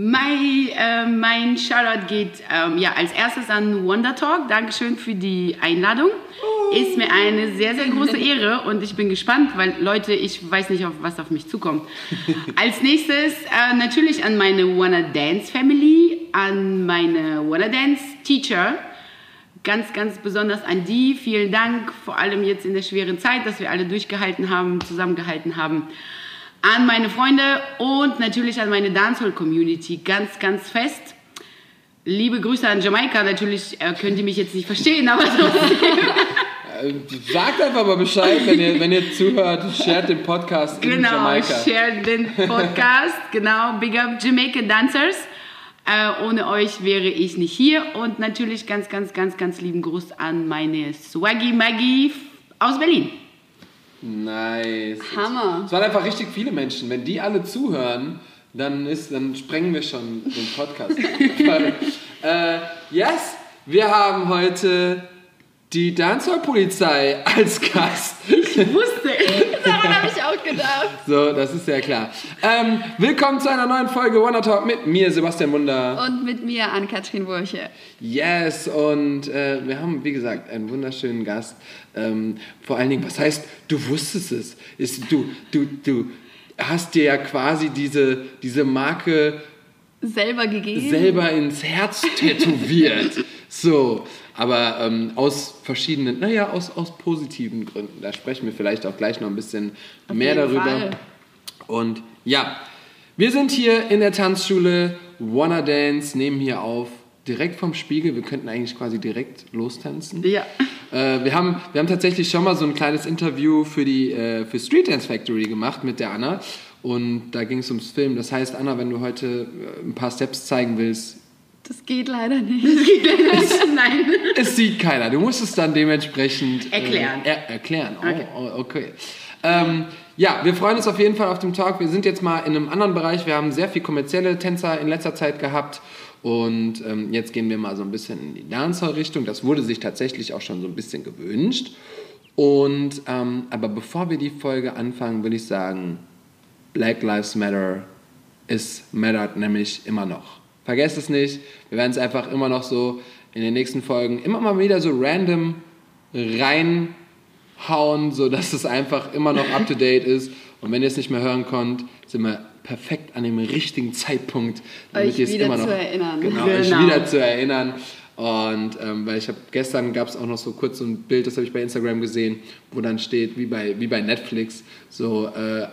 Mein, äh, mein Shoutout geht ähm, ja, als erstes an Wonder Talk. Dankeschön für die Einladung. Ist mir eine sehr, sehr große Ehre und ich bin gespannt, weil Leute, ich weiß nicht, auf was auf mich zukommt. Als nächstes äh, natürlich an meine Wanna Dance Family, an meine Wanna Dance Teacher. Ganz, ganz besonders an die. Vielen Dank, vor allem jetzt in der schweren Zeit, dass wir alle durchgehalten haben, zusammengehalten haben an meine Freunde und natürlich an meine Dancehall-Community ganz, ganz fest. Liebe Grüße an Jamaika. Natürlich äh, könnt ihr mich jetzt nicht verstehen, aber trotzdem. Äh, sagt einfach mal Bescheid, wenn ihr, wenn ihr zuhört. Shared den Podcast in genau, Jamaika. share den Podcast. genau, Big Up Jamaica Dancers. Äh, ohne euch wäre ich nicht hier. Und natürlich ganz, ganz, ganz, ganz lieben Gruß an meine Swaggy Maggie aus Berlin. Nice. Hammer. Es waren einfach richtig viele Menschen. Wenn die alle zuhören, dann, ist, dann sprengen wir schon den Podcast. äh, yes, wir haben heute die Dancehall-Polizei als Gast. Ich wusste. Daran habe ich auch gedacht. So, das ist sehr klar. Ähm, willkommen zu einer neuen Folge Wanna Talk mit mir, Sebastian Wunder. Und mit mir, Ann-Kathrin Wurche. Yes, und äh, wir haben, wie gesagt, einen wunderschönen Gast. Ähm, vor allen Dingen, was heißt, du wusstest es? Ist, du, du, du hast dir ja quasi diese, diese Marke Selber gegeben. selber ins Herz tätowiert. so, aber ähm, aus verschiedenen, naja, aus, aus positiven Gründen. Da sprechen wir vielleicht auch gleich noch ein bisschen Auf mehr darüber. Fall. Und ja, wir sind hier in der Tanzschule Wanna Dance, nehmen hier auf direkt vom Spiegel. Wir könnten eigentlich quasi direkt lostanzen. Ja. Äh, wir, haben, wir haben tatsächlich schon mal so ein kleines Interview für die äh, für Street Dance Factory gemacht mit der Anna. Und da ging es ums Film. Das heißt, Anna, wenn du heute äh, ein paar Steps zeigen willst, Das geht leider nicht. Nein. es sieht keiner. Du musst es dann dementsprechend Erklären. Äh, er, erklären. Oh, Okay. oh, okay. Ähm, ja, wir freuen uns auf jeden Fall auf dem Talk. Wir sind jetzt mal in einem anderen Bereich. Wir haben sehr viel kommerzielle Tänzer in letzter Zeit gehabt. Und ähm, jetzt gehen wir mal so ein bisschen in die Dancehall-Richtung. Das wurde sich tatsächlich auch schon so ein bisschen gewünscht. Und, ähm, aber bevor wir die Folge anfangen, will ich sagen, Black Lives Matter ist mattert nämlich immer noch. Vergesst es nicht. Wir werden es einfach immer noch so in den nächsten Folgen immer mal wieder so random reinhauen, sodass es einfach immer noch up to date ist. Und wenn ihr es nicht mehr hören könnt, sind wir perfekt an dem richtigen Zeitpunkt, damit Euch ihr es immer noch erinnern. Genau, euch Genau. wieder zu erinnern. Und ähm, weil ich habe gestern gab es auch noch so kurz so ein Bild, das habe ich bei Instagram gesehen, wo dann steht wie bei wie bei Netflix so äh,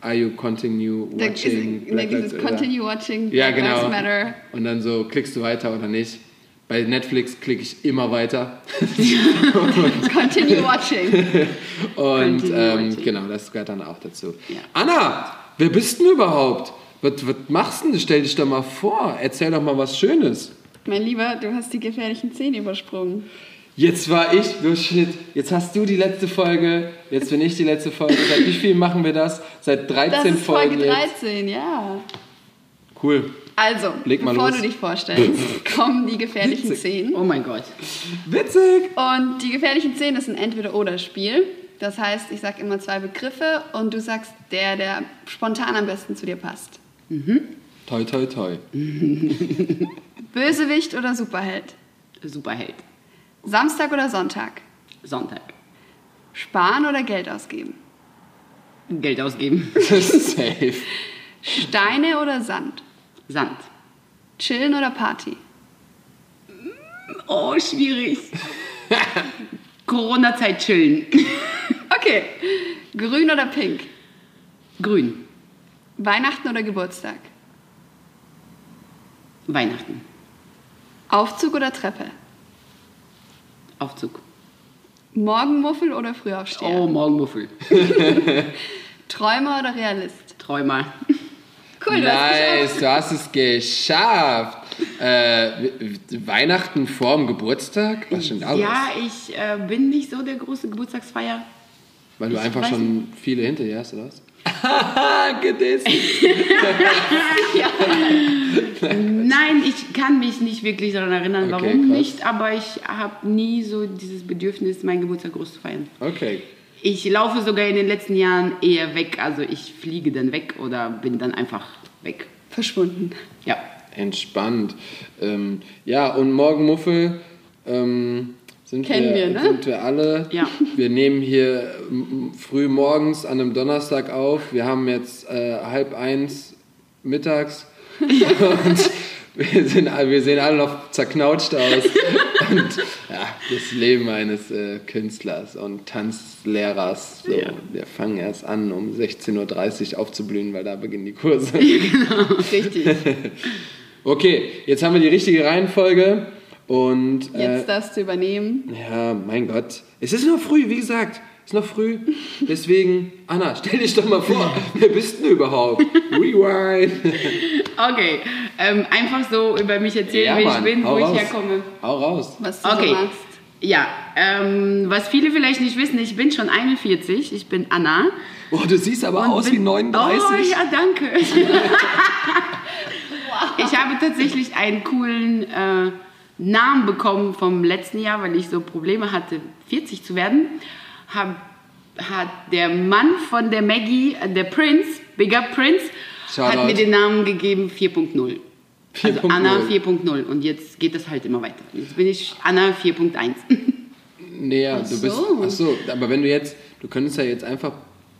Are you continue Da watching? ist, Black dieses Continue watching ja, genau. Matter. Und dann so, klickst du weiter oder nicht? Bei Netflix klicke ich immer weiter. Continue watching. Und Continue ähm, watching. genau, das gehört dann auch dazu. Ja. Anna, wer bist denn überhaupt? Was, was machst du denn? Stell dich doch mal vor. Erzähl doch mal was Schönes. Mein Lieber, du hast die gefährlichen Zähne übersprungen. Jetzt war ich, du Shit, jetzt hast du die letzte Folge, jetzt bin ich die letzte Folge. Seit wie viel machen wir das? Seit 13 Das ist Folgen Folge jetzt. 13, ja. Cool. Also, Leg mal bevor los. du dich vorstellst, kommen die gefährlichen Witzig. Zehn. Oh mein Gott. Witzig. Und die gefährlichen Zehn ist ein Entweder-Oder-Spiel. Das heißt, ich sage immer zwei Begriffe und du sagst der, der spontan am besten zu dir passt. Toi, toi, toi. Bösewicht oder Superheld? Superheld. Samstag oder Sonntag? Sonntag. Sparen oder Geld ausgeben? Geld ausgeben. Safe. Steine oder Sand? Sand. Chillen oder Party? Oh, schwierig. Corona-Zeit chillen. Okay. Grün oder pink? Grün. Weihnachten oder Geburtstag? Weihnachten. Aufzug oder Treppe? Aufzug. Morgenmuffel oder Frühaufsteher? Oh, Morgenmuffel. Träumer oder Realist? Träumer. Cool, du hast es Nice, du hast es geschafft. Äh, Weihnachten vorm Geburtstag? Was stimmt alles? Ja, ich äh, bin nicht so der große Geburtstagsfeier. Weil du ich einfach schon viele hinter dir hast, oder was? Gedisst. Nein, ich kann mich nicht wirklich daran erinnern, Okay, warum krass. nicht, aber ich habe nie so dieses Bedürfnis, meinen Geburtstag groß zu feiern. Okay. Ich laufe sogar in den letzten Jahren eher weg, also ich fliege dann weg oder bin dann einfach weg. verschwunden. Ja. Entspannt. Ähm, ja, und morgen Muffel ähm, sind, Kennen wir, wir, ne? sind wir alle. Ja. Wir nehmen hier früh morgens an einem Donnerstag auf. Wir haben jetzt äh, halb eins mittags. und wir, sind, wir sehen alle noch zerknautscht aus. und ja, das Leben eines äh, Künstlers und Tanzlehrers. So, Ja. Wir fangen erst an, um 16.30 Uhr aufzublühen, weil da beginnen die Kurse. Richtig. Okay, jetzt haben wir die richtige Reihenfolge und äh, Jetzt darfst du übernehmen. ja, mein Gott, es ist noch früh, wie gesagt, es ist noch früh. Deswegen, Anna, stell dich doch mal vor, wer bist du überhaupt? Rewind. Okay. Ähm, einfach so über mich erzählen, wer ich bin, hau wo raus. ich herkomme. Hau raus. Was du Okay. so machst. Ja, ähm, was viele vielleicht nicht wissen, ich bin schon 41, ich bin Anna. Oh, du siehst aber aus bin, wie 39. Oh ja, danke. Ich habe tatsächlich einen coolen äh, Namen bekommen vom letzten Jahr, weil ich so Probleme hatte, 40 zu werden. Hab, hat der Mann von der Maggie, äh, der Prince, Big Up Prince, hat Shoutout. mir den Namen gegeben 4.0. Also 4.0. Anna 4.0 und jetzt geht das halt immer weiter. Jetzt bin ich Anna 4.1. Nee, ja, du bist. so. Ach so, aber wenn du jetzt, du könntest ja jetzt einfach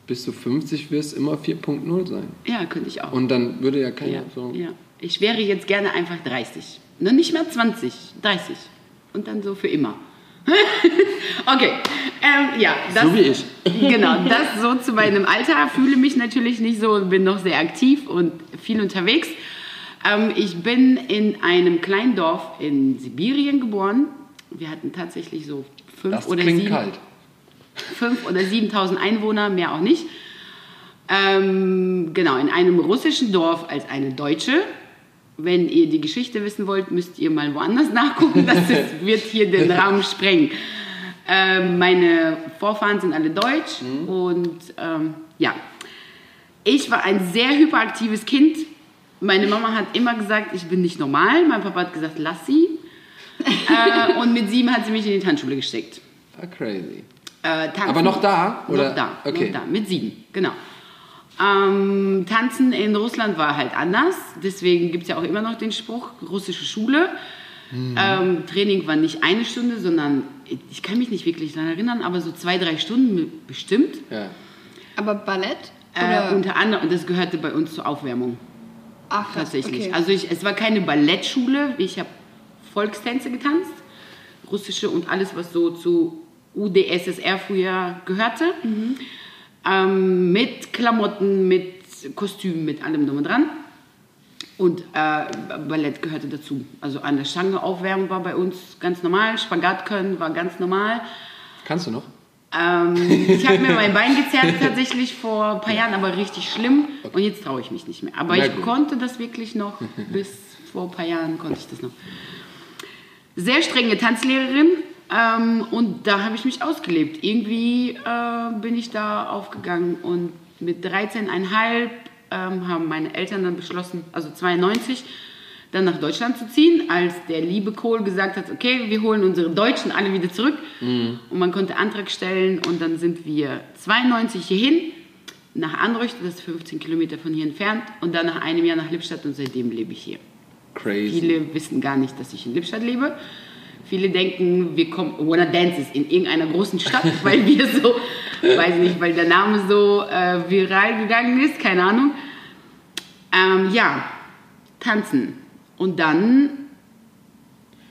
bis du 50 wirst, immer 4.0 sein. ja, könnte ich auch. Und dann würde ja keiner Ja, so. ja. Ich wäre jetzt gerne einfach 30. Ne, nicht mehr 20, 30. Und dann so für immer. okay, ähm, ja. Das, So wie ich. Genau, das so zu meinem Alter. Fühle mich natürlich nicht so, bin noch sehr aktiv und viel unterwegs. Ähm, ich bin in einem kleinen Dorf in Sibirien geboren. Wir hatten tatsächlich so fünf Das oder sieben kalt. 5.000 oder 7.000 Einwohner, mehr auch nicht. Ähm, genau, in einem russischen Dorf als eine Deutsche. Wenn ihr die Geschichte wissen wollt, müsst ihr mal woanders nachgucken. Das ist, wird hier den Rahmen sprengen. Ähm, meine Vorfahren sind alle deutsch und ähm, ja, ich war ein sehr hyperaktives Kind. Meine Mama hat immer gesagt, ich bin nicht normal. Mein Papa hat gesagt, lass sie. äh, und mit sieben hat sie mich in die Tanzschule gesteckt. Ah, crazy. Äh, Aber noch da, oder? Noch da, Okay. noch da, mit sieben, genau. Ähm, tanzen in Russland war halt anders, deswegen gibt es ja auch immer noch den Spruch, russische Schule. Mhm. Ähm, Training war nicht eine Stunde, sondern ich kann mich nicht wirklich daran erinnern, aber so zwei, drei Stunden bestimmt. Ja. Aber Ballett? Äh, Oder? unter anderem, und das gehörte bei uns zur Aufwärmung Ach, tatsächlich. Okay. Also ich, es war keine Ballettschule, ich habe Volkstänze getanzt, russische und alles, was so zu UdSSR früher gehörte. Ähm, mit Klamotten, mit Kostümen, mit allem drum und dran. Und äh, Ballett gehörte dazu. Also an der Stange aufwärmen war bei uns ganz normal, Spagat können war ganz normal. Kannst du noch? Ähm, ich habe mir mein Bein gezerrt tatsächlich vor ein paar Jahren, aber richtig schlimm. Und jetzt traue ich mich nicht mehr. Aber Na ich gut. konnte das wirklich noch, bis vor ein paar Jahren konnte ich das noch. Sehr strenge Tanzlehrerin ähm, und da habe ich mich ausgelebt. Irgendwie äh, bin ich da aufgegangen und mit 13,5 ähm, haben meine Eltern dann beschlossen, also 92, dann nach Deutschland zu ziehen, als der liebe Kohl gesagt hat, okay, wir holen unsere Deutschen alle wieder zurück. Und man konnte Antrag stellen und dann sind wir 92 hierhin, nach Anrüchte, das ist 15 Kilometer von hier entfernt, und dann nach einem Jahr nach Lippstadt und seitdem lebe ich hier. Crazy. Viele wissen gar nicht, dass ich in Lippstadt lebe. Viele denken, wir kommen, Wanna Dance ist in irgendeiner großen Stadt, weil wir so, weiß nicht, weil der Name so äh, viral gegangen ist, keine Ahnung. Ähm, ja, tanzen. Und dann,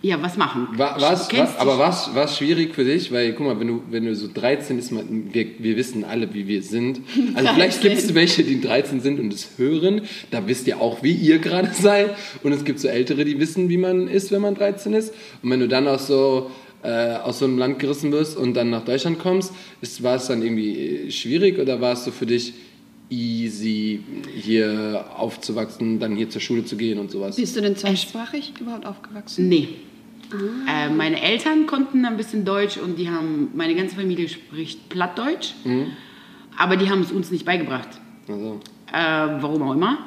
ja, was machen? Wa- Was, was, aber was war schwierig für dich? Weil, guck mal, wenn du, wenn du so 13 ist, man, wir, wir wissen alle, wie wir sind. Also vielleicht 13. gibt es welche, die 13 sind und es hören. Da wisst ihr auch, wie ihr gerade seid. Und es gibt so Ältere, die wissen, wie man ist, wenn man 13 ist. Und wenn du dann aus so, äh, aus so einem Land gerissen wirst und dann nach Deutschland kommst, ist, war es dann irgendwie äh, schwierig oder war es so für dich easy, hier aufzuwachsen, dann hier zur Schule zu gehen und sowas? Bist du denn zweisprachig überhaupt aufgewachsen? Nee. Äh, meine Eltern konnten ein bisschen Deutsch und die haben, meine ganze Familie spricht Plattdeutsch, aber die haben es uns nicht beigebracht. Also, Äh, warum auch immer.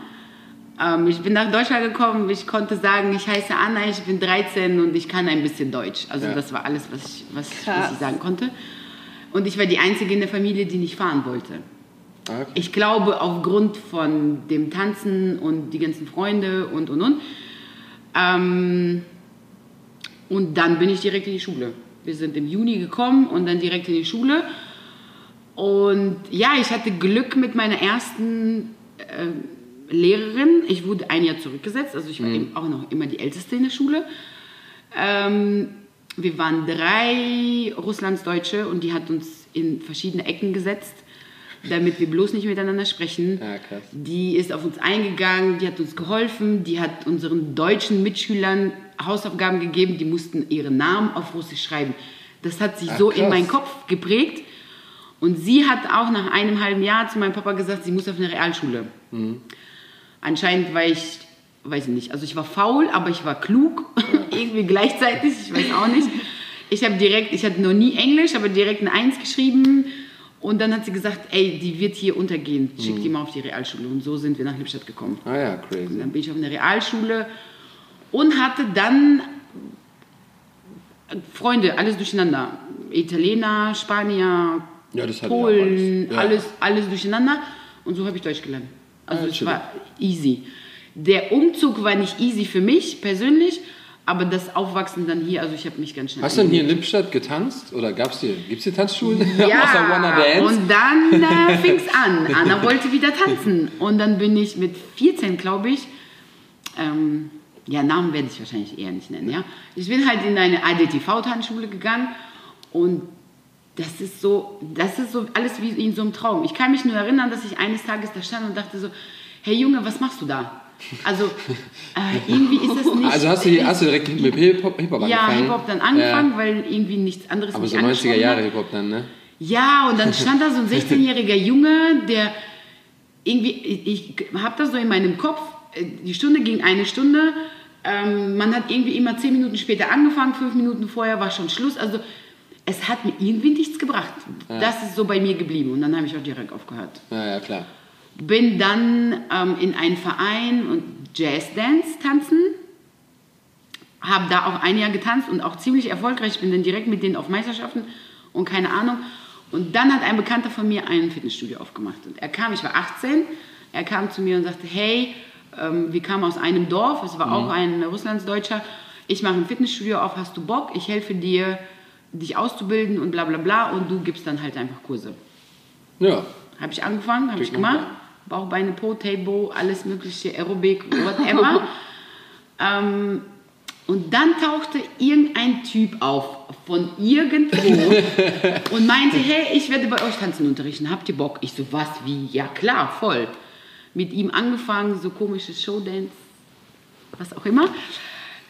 Ähm, ich bin nach Deutschland gekommen, ich konnte sagen, ich heiße Anna, ich bin 13 und ich kann ein bisschen Deutsch. Also Ja. das war alles, was ich, was, was ich sagen konnte. Und ich war die Einzige in der Familie, die nicht fahren wollte. Ah, okay. Ich glaube, aufgrund von dem Tanzen und die ganzen Freunde und und und. Ähm, und dann bin ich direkt in die Schule. Wir sind im Juni gekommen und dann direkt in die Schule. Und ja, ich hatte Glück mit meiner ersten äh, Lehrerin. Ich wurde ein Jahr zurückgesetzt, also ich war eben auch noch immer die Älteste in der Schule. Ähm, wir waren drei Russlandsdeutsche und die hat uns in verschiedene Ecken gesetzt, damit wir bloß nicht miteinander sprechen. Krass. Die ist auf uns eingegangen, die hat uns geholfen, die hat unseren deutschen Mitschülern Hausaufgaben gegeben, die mussten ihren Namen auf Russisch schreiben. Das hat sich Ach, so in krass. meinen Kopf geprägt. Und sie hat auch nach einem halben Jahr zu meinem Papa gesagt, sie muss auf eine Realschule. Anscheinend war ich, weiß ich nicht, also ich war faul, aber ich war klug, irgendwie gleichzeitig, ich weiß auch nicht. Ich habe direkt, ich hatte noch nie Englisch, aber direkt eine Eins geschrieben. Und dann hat sie gesagt, ey, die wird hier untergehen, schick die mal auf die Realschule. Und so sind wir nach Lippstadt gekommen. Ah ja, Und crazy. dann bin ich auf eine Realschule und hatte dann Freunde, alles durcheinander. Italiener, Spanier, Ja, Polen, alles. Ja. alles, alles durcheinander. Und so habe ich Deutsch gelernt. Also es war easy. Der Umzug war nicht easy für mich persönlich, aber das Aufwachsen dann hier, also ich habe mich ganz schnell... Hast du denn hier in Lippstadt getanzt? Oder gab's hier, gibt's hier Tanzschulen? Ja, und dann äh, fing es an. Anna wollte wieder tanzen. Und dann bin ich mit 14, glaube ich, ähm, ja, Namen werde ich wahrscheinlich eher nicht nennen, ja. Ich bin halt in eine ADTV-Tanzschule gegangen und das ist so, das ist so alles wie in so einem Traum. Ich kann mich nur erinnern, dass ich eines Tages da stand und dachte so, hey Junge, was machst du da? Also äh, irgendwie ist das nicht... also hast du, hier, hast du direkt mit Hip-Hop Hip -Hop ja, angefangen? Hip-Hop dann angefangen, weil irgendwie nichts anderes Aber mich so 90er angesprochen Jahre. Hip-Hop dann, ne? Ja, und dann stand da so ein 16-jähriger Junge, der irgendwie, ich, ich habe das so in meinem Kopf, äh, die Stunde ging eine Stunde, ähm, man hat irgendwie immer zehn Minuten später angefangen, fünf Minuten vorher war schon Schluss, also es hat mir irgendwie nichts gebracht. Das ist so bei mir geblieben und dann habe ich auch direkt aufgehört. Ja, ja, klar. Bin dann ähm, in einen Verein und Jazzdance tanzen. Habe da auch ein Jahr getanzt und auch ziemlich erfolgreich. Bin dann direkt mit denen auf Meisterschaften und keine Ahnung. Und dann hat ein Bekannter von mir ein Fitnessstudio aufgemacht. Und er kam, ich war 18, er kam zu mir und sagte, hey, ähm, wir kamen aus einem Dorf, es war auch ein Russlandsdeutscher, ich mache ein Fitnessstudio auf, hast du Bock? Ich helfe dir, dich auszubilden und bla bla bla. Und du gibst dann halt einfach Kurse. Ja. Habe ich angefangen, habe ich gemacht. Bauch, Beine, Po, Table, alles mögliche, Aerobic, whatever. ähm, und dann tauchte irgendein Typ auf von irgendwo und meinte, hey, ich werde bei euch tanzen unterrichten. Habt ihr Bock? Ich so, was, wie? Ja, klar, voll. Mit ihm angefangen, so komische Showdance, was auch immer.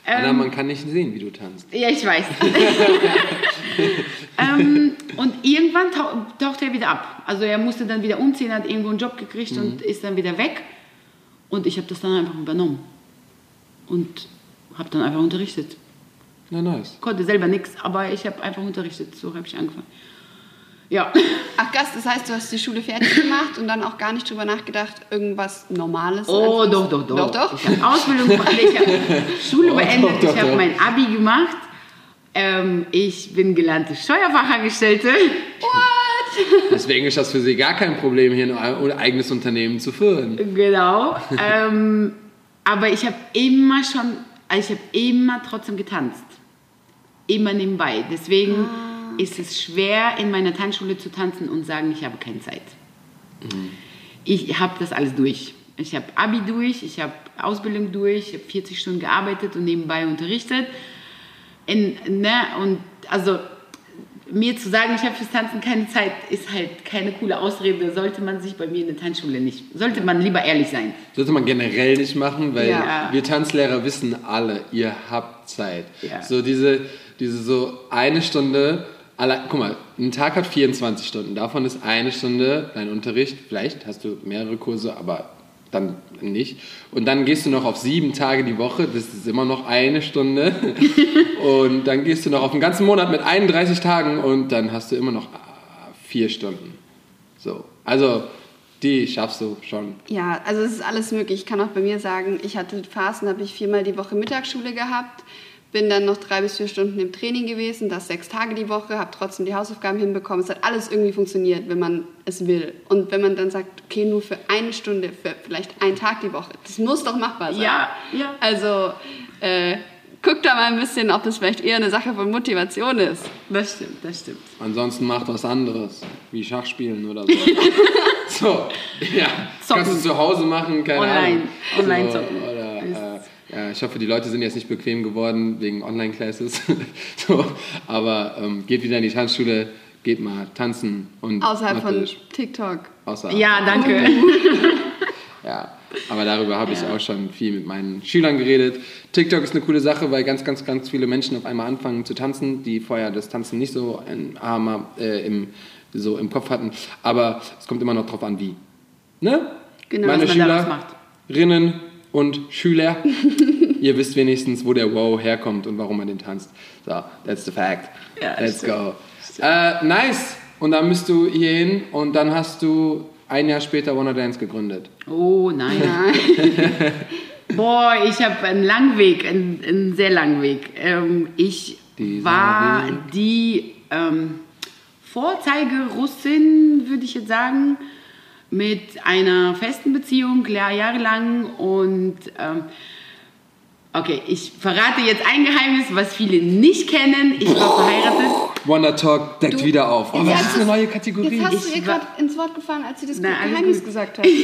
Anna, man kann nicht sehen, wie du tanzt. Ja, ich weiß. ähm, und irgendwann tau taucht er wieder ab. Also er musste dann wieder umziehen, hat irgendwo einen Job gekriegt und ist dann wieder weg. Und ich habe das dann einfach übernommen. Und habe dann einfach unterrichtet. Na, nice. Konnte selber nichts, aber ich habe einfach unterrichtet. So habe ich angefangen. Ja. Ach Gast, das heißt, du hast die Schule fertig gemacht und dann auch gar nicht drüber nachgedacht, irgendwas Normales. Oh, doch, doch, doch. Doch, doch. Ich habe Ausbildung gemacht, ich habe Schule Oh, beendet, doch, doch, ich habe mein Abi gemacht. Ähm, ich bin gelernte Steuerfachangestellte. Deswegen ist das für sie gar kein Problem, hier ein eigenes Unternehmen zu führen. Genau. ähm, aber ich habe immer schon, also ich habe immer trotzdem getanzt. Immer nebenbei. Deswegen ist es schwer, in meiner Tanzschule zu tanzen und sagen, ich habe keine Zeit. Ich habe das alles durch. Ich habe Abi durch, ich habe Ausbildung durch, ich habe 40 Stunden gearbeitet und nebenbei unterrichtet. In, ne, und also mir zu sagen, ich habe fürs Tanzen keine Zeit, ist halt keine coole Ausrede. Sollte man sich bei mir in der Tanzschule nicht, sollte man lieber ehrlich sein. Sollte man generell nicht machen, weil Ja. wir Tanzlehrer wissen alle, ihr habt Zeit. Ja. So diese, diese so eine Stunde, alle, guck mal, ein Tag hat 24 Stunden, davon ist eine Stunde dein Unterricht, vielleicht hast du mehrere Kurse, aber dann nicht. Und dann gehst du noch auf sieben Tage die Woche, das ist immer noch eine Stunde. und dann gehst du noch auf einen ganzen Monat mit 31 Tagen und dann hast du immer noch ah, vier Stunden. So, also die schaffst du schon. Ja, also es ist alles möglich. Ich kann auch bei mir sagen, ich hatte Phasen, da habe ich viermal die Woche Mittagsschule gehabt. Bin dann noch drei bis vier Stunden im Training gewesen, das sechs Tage die Woche, habe trotzdem die Hausaufgaben hinbekommen. Es hat alles irgendwie funktioniert, wenn man es will. Und wenn man dann sagt, okay, nur für eine Stunde, für vielleicht einen Tag die Woche, das muss doch machbar sein. Ja, ja. Also äh, guck da mal ein bisschen, ob das vielleicht eher eine Sache von Motivation ist. Das stimmt, das stimmt. Ansonsten macht was anderes, wie Schach spielen oder so. so, ja. Zocken. Kannst du zu Hause machen, keine Online. Ahnung. Online so, zocken. Oder, äh, ja, ich hoffe, die Leute sind jetzt nicht bequem geworden wegen Online-Classes. so, aber ähm, geht wieder in die Tanzschule, geht mal tanzen und Außerhalb von TikTok. außerhalb. Ja, danke. Ja, aber darüber habe ich auch schon viel mit meinen Schülern geredet. TikTok ist eine coole Sache, weil ganz, ganz, ganz viele Menschen auf einmal anfangen zu tanzen, die vorher das Tanzen nicht so in, Arme, äh, im, so im Kopf hatten. Aber es kommt immer noch drauf an, wie. Ne? Genau, Meine was man daraus macht. Schülerinnen und Schüler, ihr wisst wenigstens, wo der Wow herkommt und warum man den tanzt. So, that's the fact. Ja, Let's stimmt. go. Äh, nice. Und dann bist du hier hin und dann hast du ein Jahr später Wanna Dance gegründet. Oh nein. Boah, ich habe einen langen Weg, einen, einen sehr langen Weg. Ähm, ich Dieser war Weg. die ähm, Vorzeigerussin, würde ich jetzt sagen, mit einer festen Beziehung, ja- jahrelang. Und ähm, okay, ich verrate jetzt ein Geheimnis, was viele nicht kennen. Ich war verheiratet. Wonder Talk deckt Du- wieder auf. Oh, das hast ist eine neue Kategorie. Jetzt hast du ihr gerade ins Wort gefallen, als sie das Na, Geheimnis gut. gesagt hat.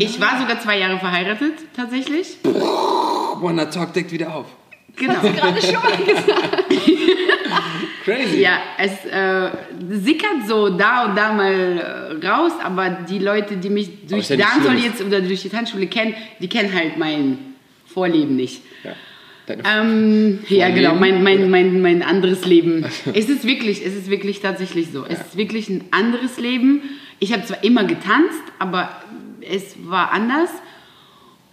Ich war sogar zwei Jahre verheiratet, tatsächlich. Wonder Talk deckt wieder auf. Genau. Gerade schon mal gesagt. Crazy. Ja, es äh, sickert so da und da mal äh, raus, aber die Leute, die mich durch ja Dancehall jetzt oder durch die Tanzschule kennen, die kennen halt mein Vorleben nicht. Ja. Ähm, ja, genau, mein, mein, mein, mein anderes Leben. es ist wirklich, es ist wirklich tatsächlich so. Es ist wirklich ein anderes Leben. Ich habe zwar immer getanzt, aber es war anders.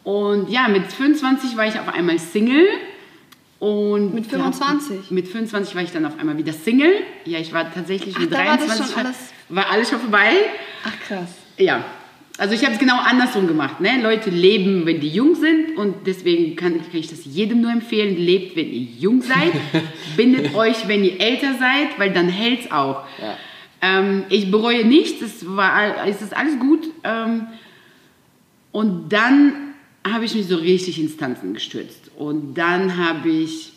Und ja, mit 25 war ich auf einmal Single. Und Mit 25? Mit 25 war ich dann auf einmal wieder Single. Ja, ich war tatsächlich Ach, mit war das 23. schon alles- war alles schon vorbei. Ach krass. Ja, also ich habe es genau andersrum gemacht. Ne? Leute leben, wenn die jung sind und deswegen kann, kann ich das jedem nur empfehlen. Lebt, wenn ihr jung seid. Bindet euch, wenn ihr älter seid, weil dann hält es auch. Ja. Ähm, ich bereue nichts, es, war, es ist alles gut. Ähm, und dann habe ich mich so richtig ins Tanzen gestürzt. Und dann habe ich,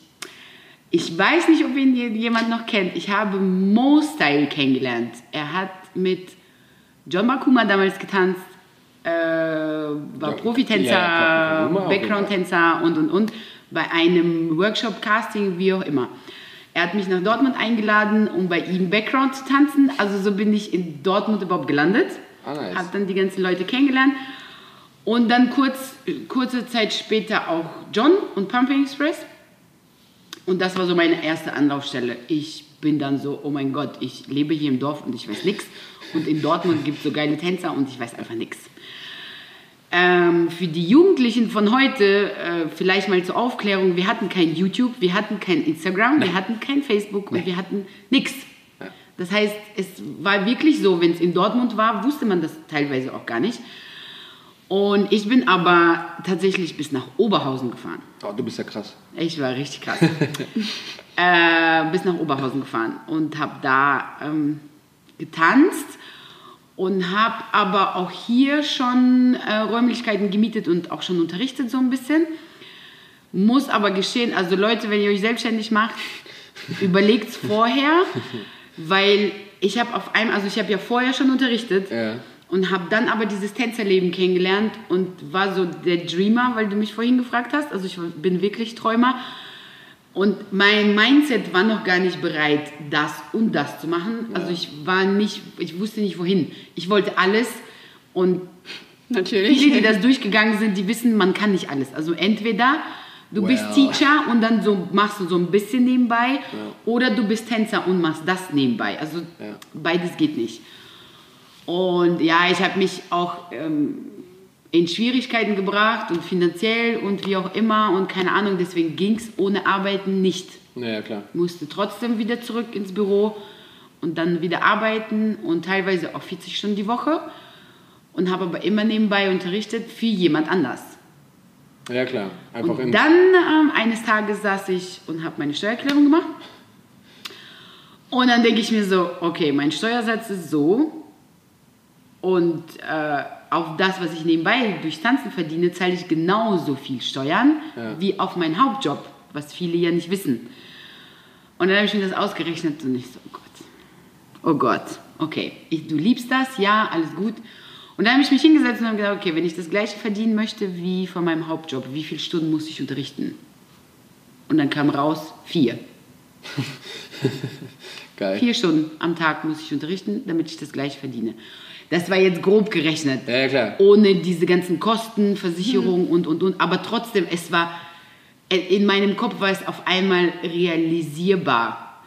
ich weiß nicht, ob ihn jemand noch kennt, ich habe Mo Style kennengelernt. Er hat mit John Makuma damals getanzt, äh, war Ja, Profitänzer, ja, Background-Tänzer und und und bei einem Workshop, Casting, wie auch immer. Er hat mich nach Dortmund eingeladen, um bei ihm Background zu tanzen. Also so bin ich in Dortmund überhaupt gelandet. Ah, nice. Habe dann die ganzen Leute kennengelernt. Und dann kurz, kurze Zeit später auch John und Pumping Express. Und das war so meine erste Anlaufstelle. Ich bin dann so, oh mein Gott, ich lebe hier im Dorf und ich weiß nichts. Und in Dortmund gibt es so geile Tänzer und ich weiß einfach nichts. Ähm, für die Jugendlichen von heute, äh, vielleicht mal zur Aufklärung, wir hatten kein YouTube, wir hatten kein Instagram, wir hatten kein Facebook und wir hatten nichts. Das heißt, es war wirklich so, wenn es in Dortmund war, wusste man das teilweise auch gar nicht. Und ich bin aber tatsächlich bis nach Oberhausen gefahren. Oh, du bist ja krass. Ich war richtig krass. äh, bis nach Oberhausen gefahren und habe da ähm, getanzt und habe aber auch hier schon äh, Räumlichkeiten gemietet und auch schon unterrichtet so ein bisschen. Muss aber geschehen, also Leute, wenn ihr euch selbstständig macht, überlegt es vorher, weil ich habe auf einmal, also ich habe ja vorher schon unterrichtet Ja. Und habe dann aber dieses Tänzerleben kennengelernt und war so der Dreamer, weil du mich vorhin gefragt hast. Also ich bin wirklich Träumer. Und mein Mindset war noch gar nicht bereit, das und das zu machen. Also ich war nicht, ich wusste nicht wohin. Ich wollte alles und Natürlich. viele, die das durchgegangen sind, die wissen, man kann nicht alles. Also entweder du bist Well. Teacher und dann so machst du so ein bisschen nebenbei oder du bist Tänzer und machst das nebenbei. Also Ja. beides geht nicht. Und ja, ich habe mich auch ähm, in Schwierigkeiten gebracht und finanziell und wie auch immer und keine Ahnung, deswegen ging es ohne Arbeiten nicht. Ja, klar. Musste trotzdem wieder zurück ins Büro und dann wieder arbeiten und teilweise auch 40 Stunden die Woche und habe aber immer nebenbei unterrichtet für jemand anders. Ja, klar. Einfach in, Und dann ähm, eines Tages saß ich und habe meine Steuererklärung gemacht. Und dann denke ich mir so, okay, mein Steuersatz ist so und äh, auf das, was ich nebenbei durch Tanzen verdiene, zahle ich genauso viel Steuern Ja. wie auf meinen Hauptjob, was viele ja nicht wissen. Und dann habe ich mir das ausgerechnet und ich so, oh Gott, oh Gott, okay, ich, du liebst das, ja, alles gut. Und dann habe ich mich hingesetzt und habe gesagt, okay, wenn ich das gleiche verdienen möchte wie von meinem Hauptjob, wie viele Stunden muss ich unterrichten? Und dann kam raus, vier. geil. Vier Stunden am Tag muss ich unterrichten, damit ich das gleiche verdiene. Das war jetzt grob gerechnet. Ja, klar. Ohne diese ganzen Kosten, Versicherung und, und, und. Aber trotzdem, es war, in meinem Kopf war es auf einmal realisierbar.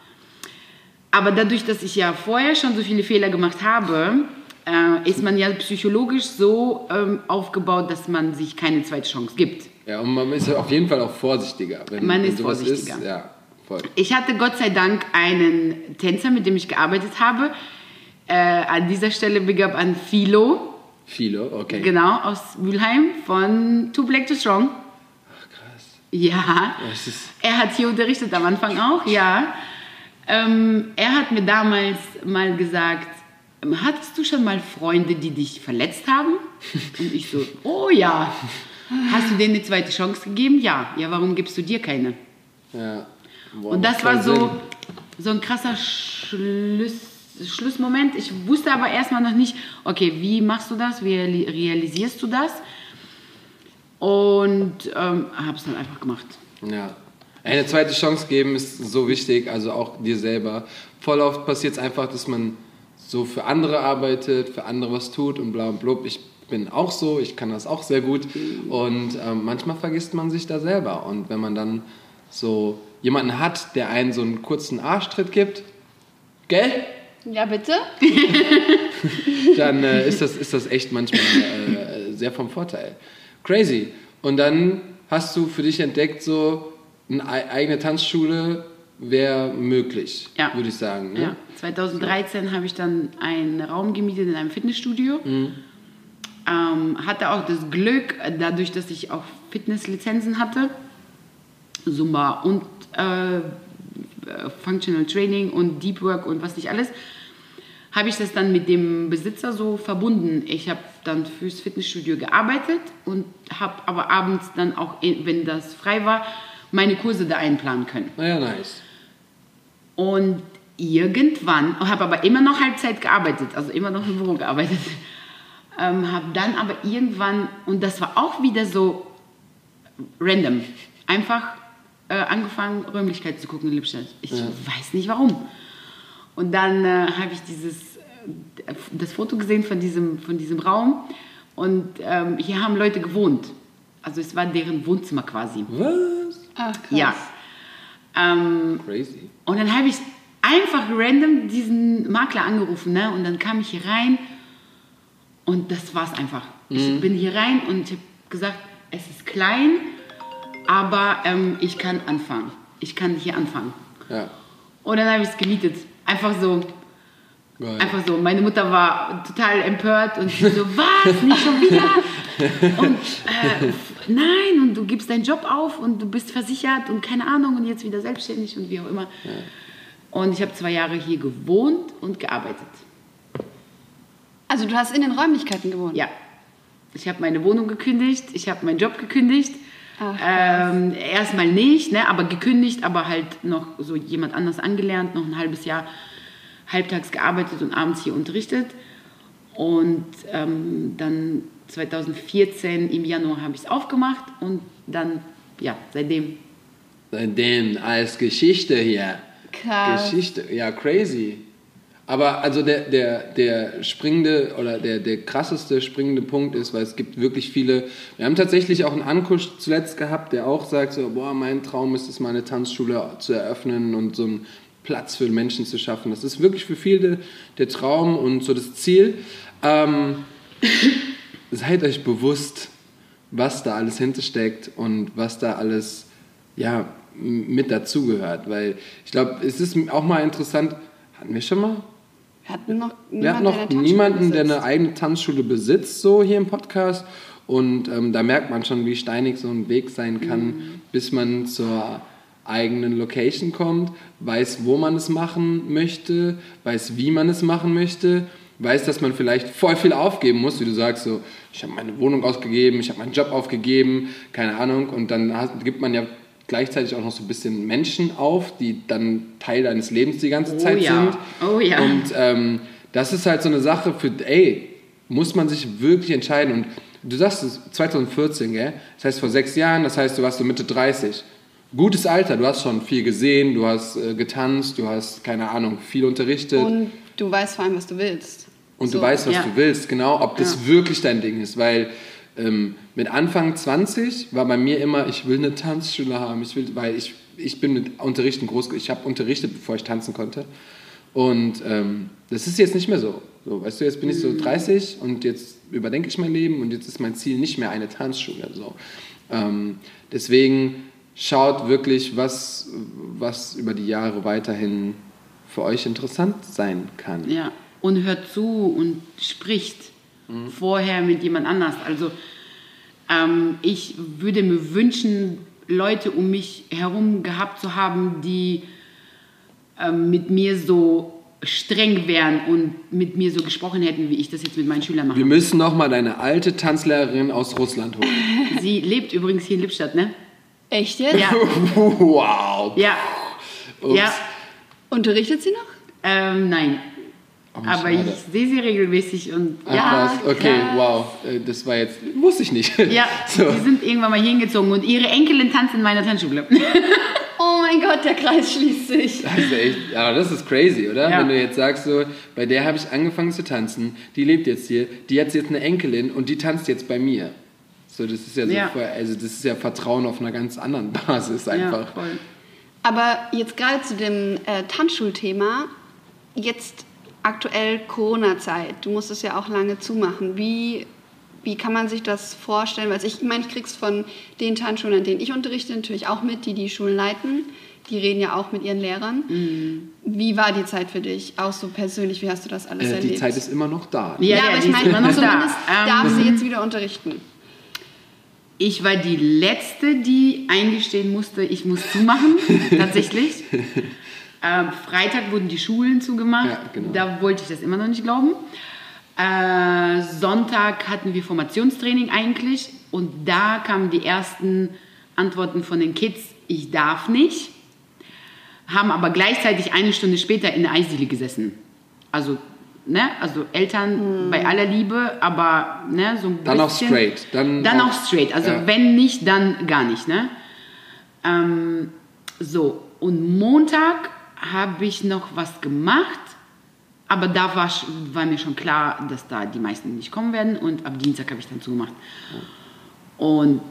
Aber dadurch, dass ich ja vorher schon so viele Fehler gemacht habe, äh, ist man ja psychologisch so ähm, aufgebaut, dass man sich keine zweite Chance gibt. Ja, und man ist auf jeden Fall auch vorsichtiger. Wenn, Man wenn ist vorsichtiger. Ist, ja, voll. Ich hatte Gott sei Dank einen Tänzer, mit dem ich gearbeitet habe. Äh, an dieser Stelle Big Up an Philo, Viele, okay. genau, aus Mülheim von Too Black to Strong. Krass. Ja, er hat hier unterrichtet am Anfang auch, ja. Ähm, er hat mir damals mal gesagt, ähm, hattest du schon mal Freunde, die dich verletzt haben? Und ich so, oh ja. Hast du denen eine zweite Chance gegeben? Ja. Ja, warum gibst du dir keine? ja. Boah, Und das war so, so ein krasser Schluss, Schlussmoment. Ich wusste aber erstmal noch nicht, okay, wie machst du das? Wie reali- realisierst du das? Und ähm, habe es dann einfach gemacht. Ja. Eine zweite Chance geben ist so wichtig, also auch dir selber. Voll oft passiert es einfach, dass man so für andere arbeitet, für andere was tut und bla und blub. Ich bin auch so, ich kann das auch sehr gut. Und ähm, manchmal vergisst man sich da selber. Und wenn man dann so jemanden hat, der einen so einen kurzen Arschtritt gibt, gell? Ja, bitte? dann äh, ist, das, ist das echt manchmal äh, sehr vom Vorteil. Crazy. Und dann hast du für dich entdeckt, so eine ei- eigene Tanzschule wäre möglich, Ja. würde ich sagen. Ne? Ja. 2013 habe ich dann einen Raum gemietet in einem Fitnessstudio. Ähm, hatte auch das Glück, dadurch, dass ich auch Fitnesslizenzen hatte, Zumba und äh, Functional Training und Deep Work und was nicht alles, habe ich das dann mit dem Besitzer so verbunden. Ich habe dann fürs Fitnessstudio gearbeitet und habe aber abends dann auch, wenn das frei war, meine Kurse da einplanen können. Naja, nice. Und irgendwann, habe aber immer noch Halbzeit gearbeitet, also immer noch im Büro gearbeitet. Ähm, habe dann aber irgendwann, und das war auch wieder so random, einfach äh, angefangen, Räumlichkeiten zu gucken in Lippstadt. Ich weiß nicht warum. Und dann äh, habe ich dieses, äh, das Foto gesehen von diesem, von diesem Raum und ähm, hier haben Leute gewohnt. Also es war deren Wohnzimmer quasi. Was? Ach, krass. Ja. Ähm, Crazy. und dann habe ich einfach random diesen Makler angerufen, ne? Und dann kam ich hier rein und das war's einfach. Ich bin hier rein und ich habe gesagt, es ist klein, aber ähm, ich kann anfangen. Ich kann hier anfangen. Ja. Und dann habe ich es gemietet. Einfach so, Geil. einfach so. Meine Mutter war total empört und sie so, was, nicht schon wieder? Und äh, nein, und du gibst deinen Job auf und du bist versichert und keine Ahnung und jetzt wieder selbstständig und wie auch immer. Und ich habe zwei Jahre hier gewohnt und gearbeitet. Also du hast in den Räumlichkeiten gewohnt? Ja. Ich habe meine Wohnung gekündigt, ich habe meinen Job gekündigt. Ähm, erstmal nicht, ne, aber gekündigt, aber halt noch so jemand anders angelernt, noch ein halbes Jahr halbtags gearbeitet und abends hier unterrichtet. Und ähm, dann 2014 im Januar habe ich es aufgemacht und dann, ja, seitdem. Seitdem als Geschichte hier. Krass. Geschichte, ja, crazy. Aber also der, der, der springende oder der, der krasseste springende Punkt ist, weil es gibt wirklich viele, wir haben tatsächlich auch einen Ankusch zuletzt gehabt, der auch sagt so, boah, mein Traum ist es, mal eine Tanzschule zu eröffnen und so einen Platz für Menschen zu schaffen. Das ist wirklich für viele der Traum und so das Ziel. Ähm, seid euch bewusst, was da alles hintersteckt und was da alles ja, mit dazugehört. Weil ich glaube, es ist auch mal interessant, hatten wir schon mal? Wir hatten noch Wir hatten niemanden, noch der eine niemanden, der eine eigene Tanzschule besitzt, so hier im Podcast. Und ähm, da merkt man schon, wie steinig so ein Weg sein kann, Mhm. bis man zur eigenen Location kommt, weiß, wo man es machen möchte, weiß, wie man es machen möchte, weiß, dass man vielleicht voll viel aufgeben muss, wie du sagst, so, ich habe meine Wohnung ausgegeben, ich habe meinen Job aufgegeben, keine Ahnung, und dann gibt man ja gleichzeitig auch noch so ein bisschen Menschen auf, die dann Teil deines Lebens die ganze Oh Zeit ja. sind. Oh ja. Und ähm, das ist halt so eine Sache für, ey, muss man sich wirklich entscheiden. Und du sagst es 2014, gell? Das heißt vor sechs Jahren, das heißt, du warst so Mitte 30. Gutes Alter, du hast schon viel gesehen, du hast äh, getanzt, du hast, keine Ahnung, viel unterrichtet und, Und du weißt vor allem, was du willst. du So. weißt, was ja. du willst, genau, ob das Ja. wirklich dein Ding ist. Weil ähm, mit Anfang 20 war bei mir immer, ich will eine Tanzschule haben, ich will, weil ich, ich bin mit Unterrichten groß, ich habe unterrichtet, bevor ich tanzen konnte. Und ähm, das ist jetzt nicht mehr so. so. Weißt du, jetzt bin ich so 30 und jetzt überdenke ich mein Leben und jetzt ist mein Ziel nicht mehr eine Tanzschule. So. Ähm, deswegen schaut wirklich, was, was über die Jahre weiterhin für euch interessant sein kann. Ja, und hört zu und spricht vorher mit jemand anders. Also ähm, ich würde mir wünschen, Leute um mich herum gehabt zu haben, die ähm, mit mir so streng wären und mit mir so gesprochen hätten, wie ich das jetzt mit meinen Schülern Wir mache. müssen noch mal deine alte Tanzlehrerin aus Russland holen. Sie lebt übrigens hier in Lippstadt, ne? Echt jetzt? Ja, wow. ja, Ups. ja. Unterrichtet sie noch? Ähm, nein. Oh, Aber schade. ich sehe sie regelmäßig und Ach, ja, was. Okay, krass. wow. Äh, Das war jetzt, wusste ich nicht. ja, so. die sind irgendwann mal hingezogen und ihre Enkelin tanzt in meiner Tanzschule. Oh mein Gott, der Kreis schließt sich. Das ist echt, ja, das ist crazy, oder? Ja. Wenn du jetzt sagst, so, bei der habe ich angefangen zu tanzen, die lebt jetzt hier, die hat jetzt eine Enkelin und die tanzt jetzt bei mir. So, das ist ja so, Ja. voll- also das ist ja Vertrauen auf einer ganz anderen Basis einfach. Ja, voll. Aber jetzt gerade zu dem äh, Tanzschulthema, jetzt aktuell Corona-Zeit, du musst es ja auch lange zumachen. Wie, wie kann man sich das vorstellen? Weil ich, ich meine, ich krieg's von den Tanzschulen, an denen ich unterrichte, natürlich auch mit, die die Schulen leiten. Die reden ja auch mit ihren Lehrern. Mhm. Wie war die Zeit für dich? Auch so persönlich, wie hast du das alles Äh, erlebt? die Zeit ist immer noch da. Ja, ja, ja, aber ich meine, noch da. zumindest Ähm, darf sie jetzt wieder unterrichten. Ich war die Letzte, die eingestehen musste, ich muss zumachen, tatsächlich. Ähm, Freitag wurden die Schulen zugemacht. Ja, genau. Da wollte ich das immer noch nicht glauben. Äh, Sonntag hatten wir Formationstraining eigentlich und da kamen die ersten Antworten von den Kids, ich darf nicht. Haben aber gleichzeitig eine Stunde später in der Eisdiele gesessen. Also, ne, also Eltern bei aller Liebe, aber ne, so ein Dann auch bisschen. straight. Dann Dann auch- auch straight. Also Ja. wenn nicht, dann gar nicht. Ne? Ähm, so, und Montag habe ich noch was gemacht, aber da war, war mir schon klar, dass da die meisten nicht kommen werden und ab Dienstag habe ich dann zugemacht. Und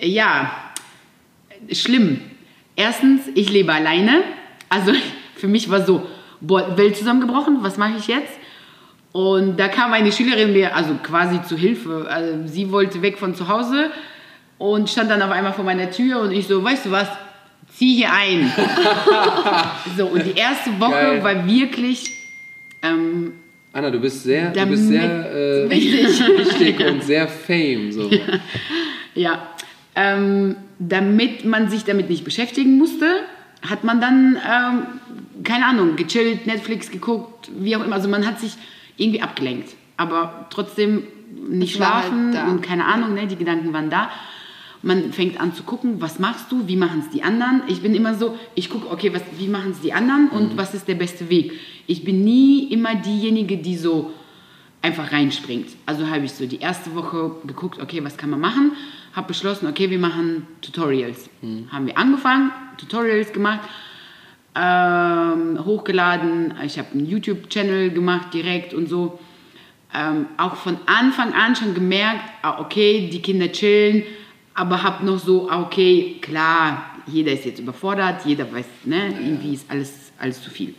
äh, ja, schlimm. Erstens, ich lebe alleine. Also für mich war so, boah, Welt zusammengebrochen, was mache ich jetzt? Und da kam eine Schülerin mir, also quasi zu Hilfe. Also sie wollte weg von zu Hause und stand dann auf einmal vor meiner Tür und ich so, weißt du was, zieh hier ein. so, und die erste Woche Geil. war wirklich, ähm, Anna, du bist sehr, du bist sehr äh, Wichtig. wichtig und sehr fame. So. Ja, ähm, damit man sich damit nicht beschäftigen musste, hat man dann, ähm, keine Ahnung, gechillt, Netflix geguckt, wie auch immer. Also man hat sich irgendwie abgelenkt, aber trotzdem nicht halt schlafen da. und keine Ahnung, ne, die Gedanken waren da. Man fängt an zu gucken, was machst du, wie machen es die anderen. Ich bin immer so, ich gucke, okay, was, wie machen es die anderen und was ist der beste Weg. Ich bin nie immer diejenige, die so einfach reinspringt. Also habe ich so die erste Woche geguckt, okay, was kann man machen? Habe beschlossen, okay, wir machen Tutorials. Haben wir angefangen, Tutorials gemacht, ähm, hochgeladen. Ich habe einen YouTube-Channel gemacht direkt und so. Ähm, auch von Anfang an schon gemerkt, ah, okay, die Kinder chillen, aber habe noch so, ah, okay, klar, jeder ist jetzt überfordert, jeder weiß, ne, irgendwie ist alles, alles zu viel.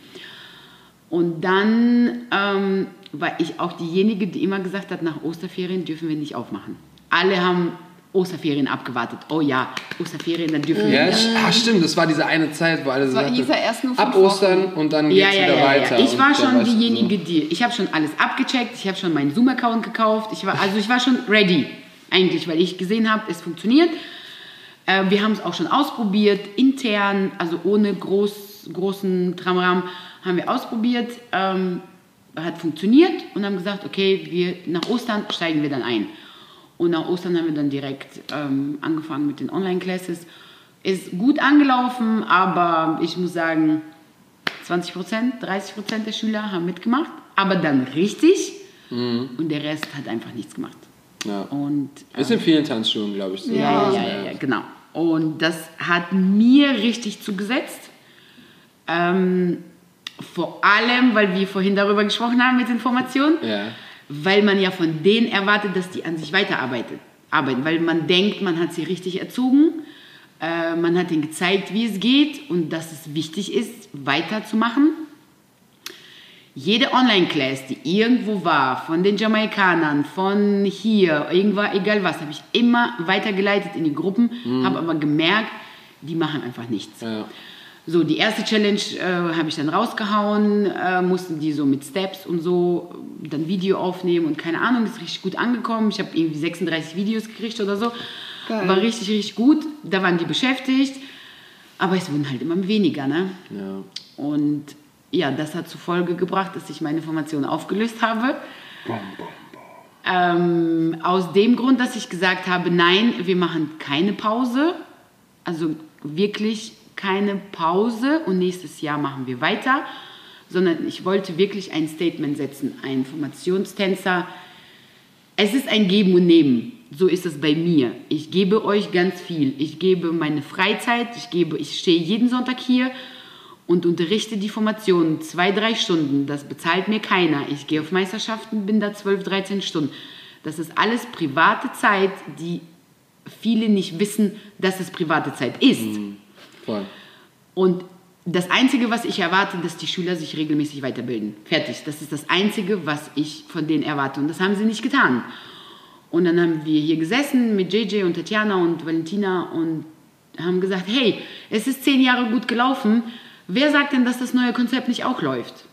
Und dann ähm, war ich auch diejenige, die immer gesagt hat, nach Osterferien dürfen wir nicht aufmachen. Alle haben Osterferien abgewartet. Oh ja, Osterferien, dann dürfen wir Ja, wieder. sch- ah, stimmt, das war diese eine Zeit, wo alle sagten, ja nur ab Ostern und dann geht's Ja, ja, wieder ja, weiter. ja. Ich war schon diejenige, die. Ich habe schon alles abgecheckt, ich habe schon meinen Zoom-Account gekauft. Ich war, also ich war schon ready. Eigentlich, weil ich gesehen habe, es funktioniert. Äh, wir haben es auch schon ausprobiert, intern, also ohne groß, großen Tramram, haben wir ausprobiert. Ähm, hat funktioniert und haben gesagt, okay, wir, nach Ostern steigen wir dann ein. Und nach Ostern haben wir dann direkt ähm, angefangen mit den Online-Classes. Ist gut angelaufen, aber ich muss sagen, 20 Prozent, 30 Prozent der Schüler haben mitgemacht, aber dann richtig Mhm. und der Rest hat einfach nichts gemacht. Ja. Und, Ist in vielen Tanzschulen, glaube ich, so. ja, ja, ja, ja, genau. Und das hat mir richtig zugesetzt. Ähm, vor allem, weil wir vorhin darüber gesprochen haben mit Informationen, Ja. weil man ja von denen erwartet, dass die an sich weiterarbeiten. Arbeiten, weil man denkt, man hat sie richtig erzogen, äh, man hat ihnen gezeigt, wie es geht und dass es wichtig ist, weiterzumachen. Jede Online-Class, die irgendwo war, von den Jamaikanern, von hier, irgendwo, egal was, habe ich immer weitergeleitet in die Gruppen, habe aber gemerkt, die machen einfach nichts. Ja. So, die erste Challenge äh, habe ich dann rausgehauen, äh, mussten die so mit Steps und so äh, dann Video aufnehmen und keine Ahnung, ist richtig gut angekommen. Ich habe irgendwie 36 Videos gekriegt oder so. Geil. War richtig, richtig gut. Da waren die beschäftigt, aber es wurden halt immer weniger, ne? Ja. Und ja, das hat zur Folge gebracht, dass ich meine Formation aufgelöst habe. Ähm, aus dem Grund, dass ich gesagt habe, nein, wir machen keine Pause. Also wirklich keine Pause und nächstes Jahr machen wir weiter. Sondern ich wollte wirklich ein Statement setzen, ein Formationstänzer. Es ist ein Geben und Nehmen. So ist es bei mir. Ich gebe euch ganz viel. Ich gebe meine Freizeit. Ich gebe, ich stehe jeden Sonntag hier und unterrichte die Formation zwei, drei Stunden. Das bezahlt mir keiner. Ich gehe auf Meisterschaften, bin da 12, 13 Stunden. Das ist alles private Zeit, die viele nicht wissen, dass es private Zeit ist. Voll. Und das Einzige, was ich erwarte, dass die Schüler sich regelmäßig weiterbilden. Fertig. Das ist das Einzige, was ich von denen erwarte. Und das haben sie nicht getan. Und dann haben wir hier gesessen mit JJ und Tatjana und Valentina und haben gesagt, hey, es ist zehn Jahre gut gelaufen. Wer sagt denn, dass das neue Konzept nicht auch läuft?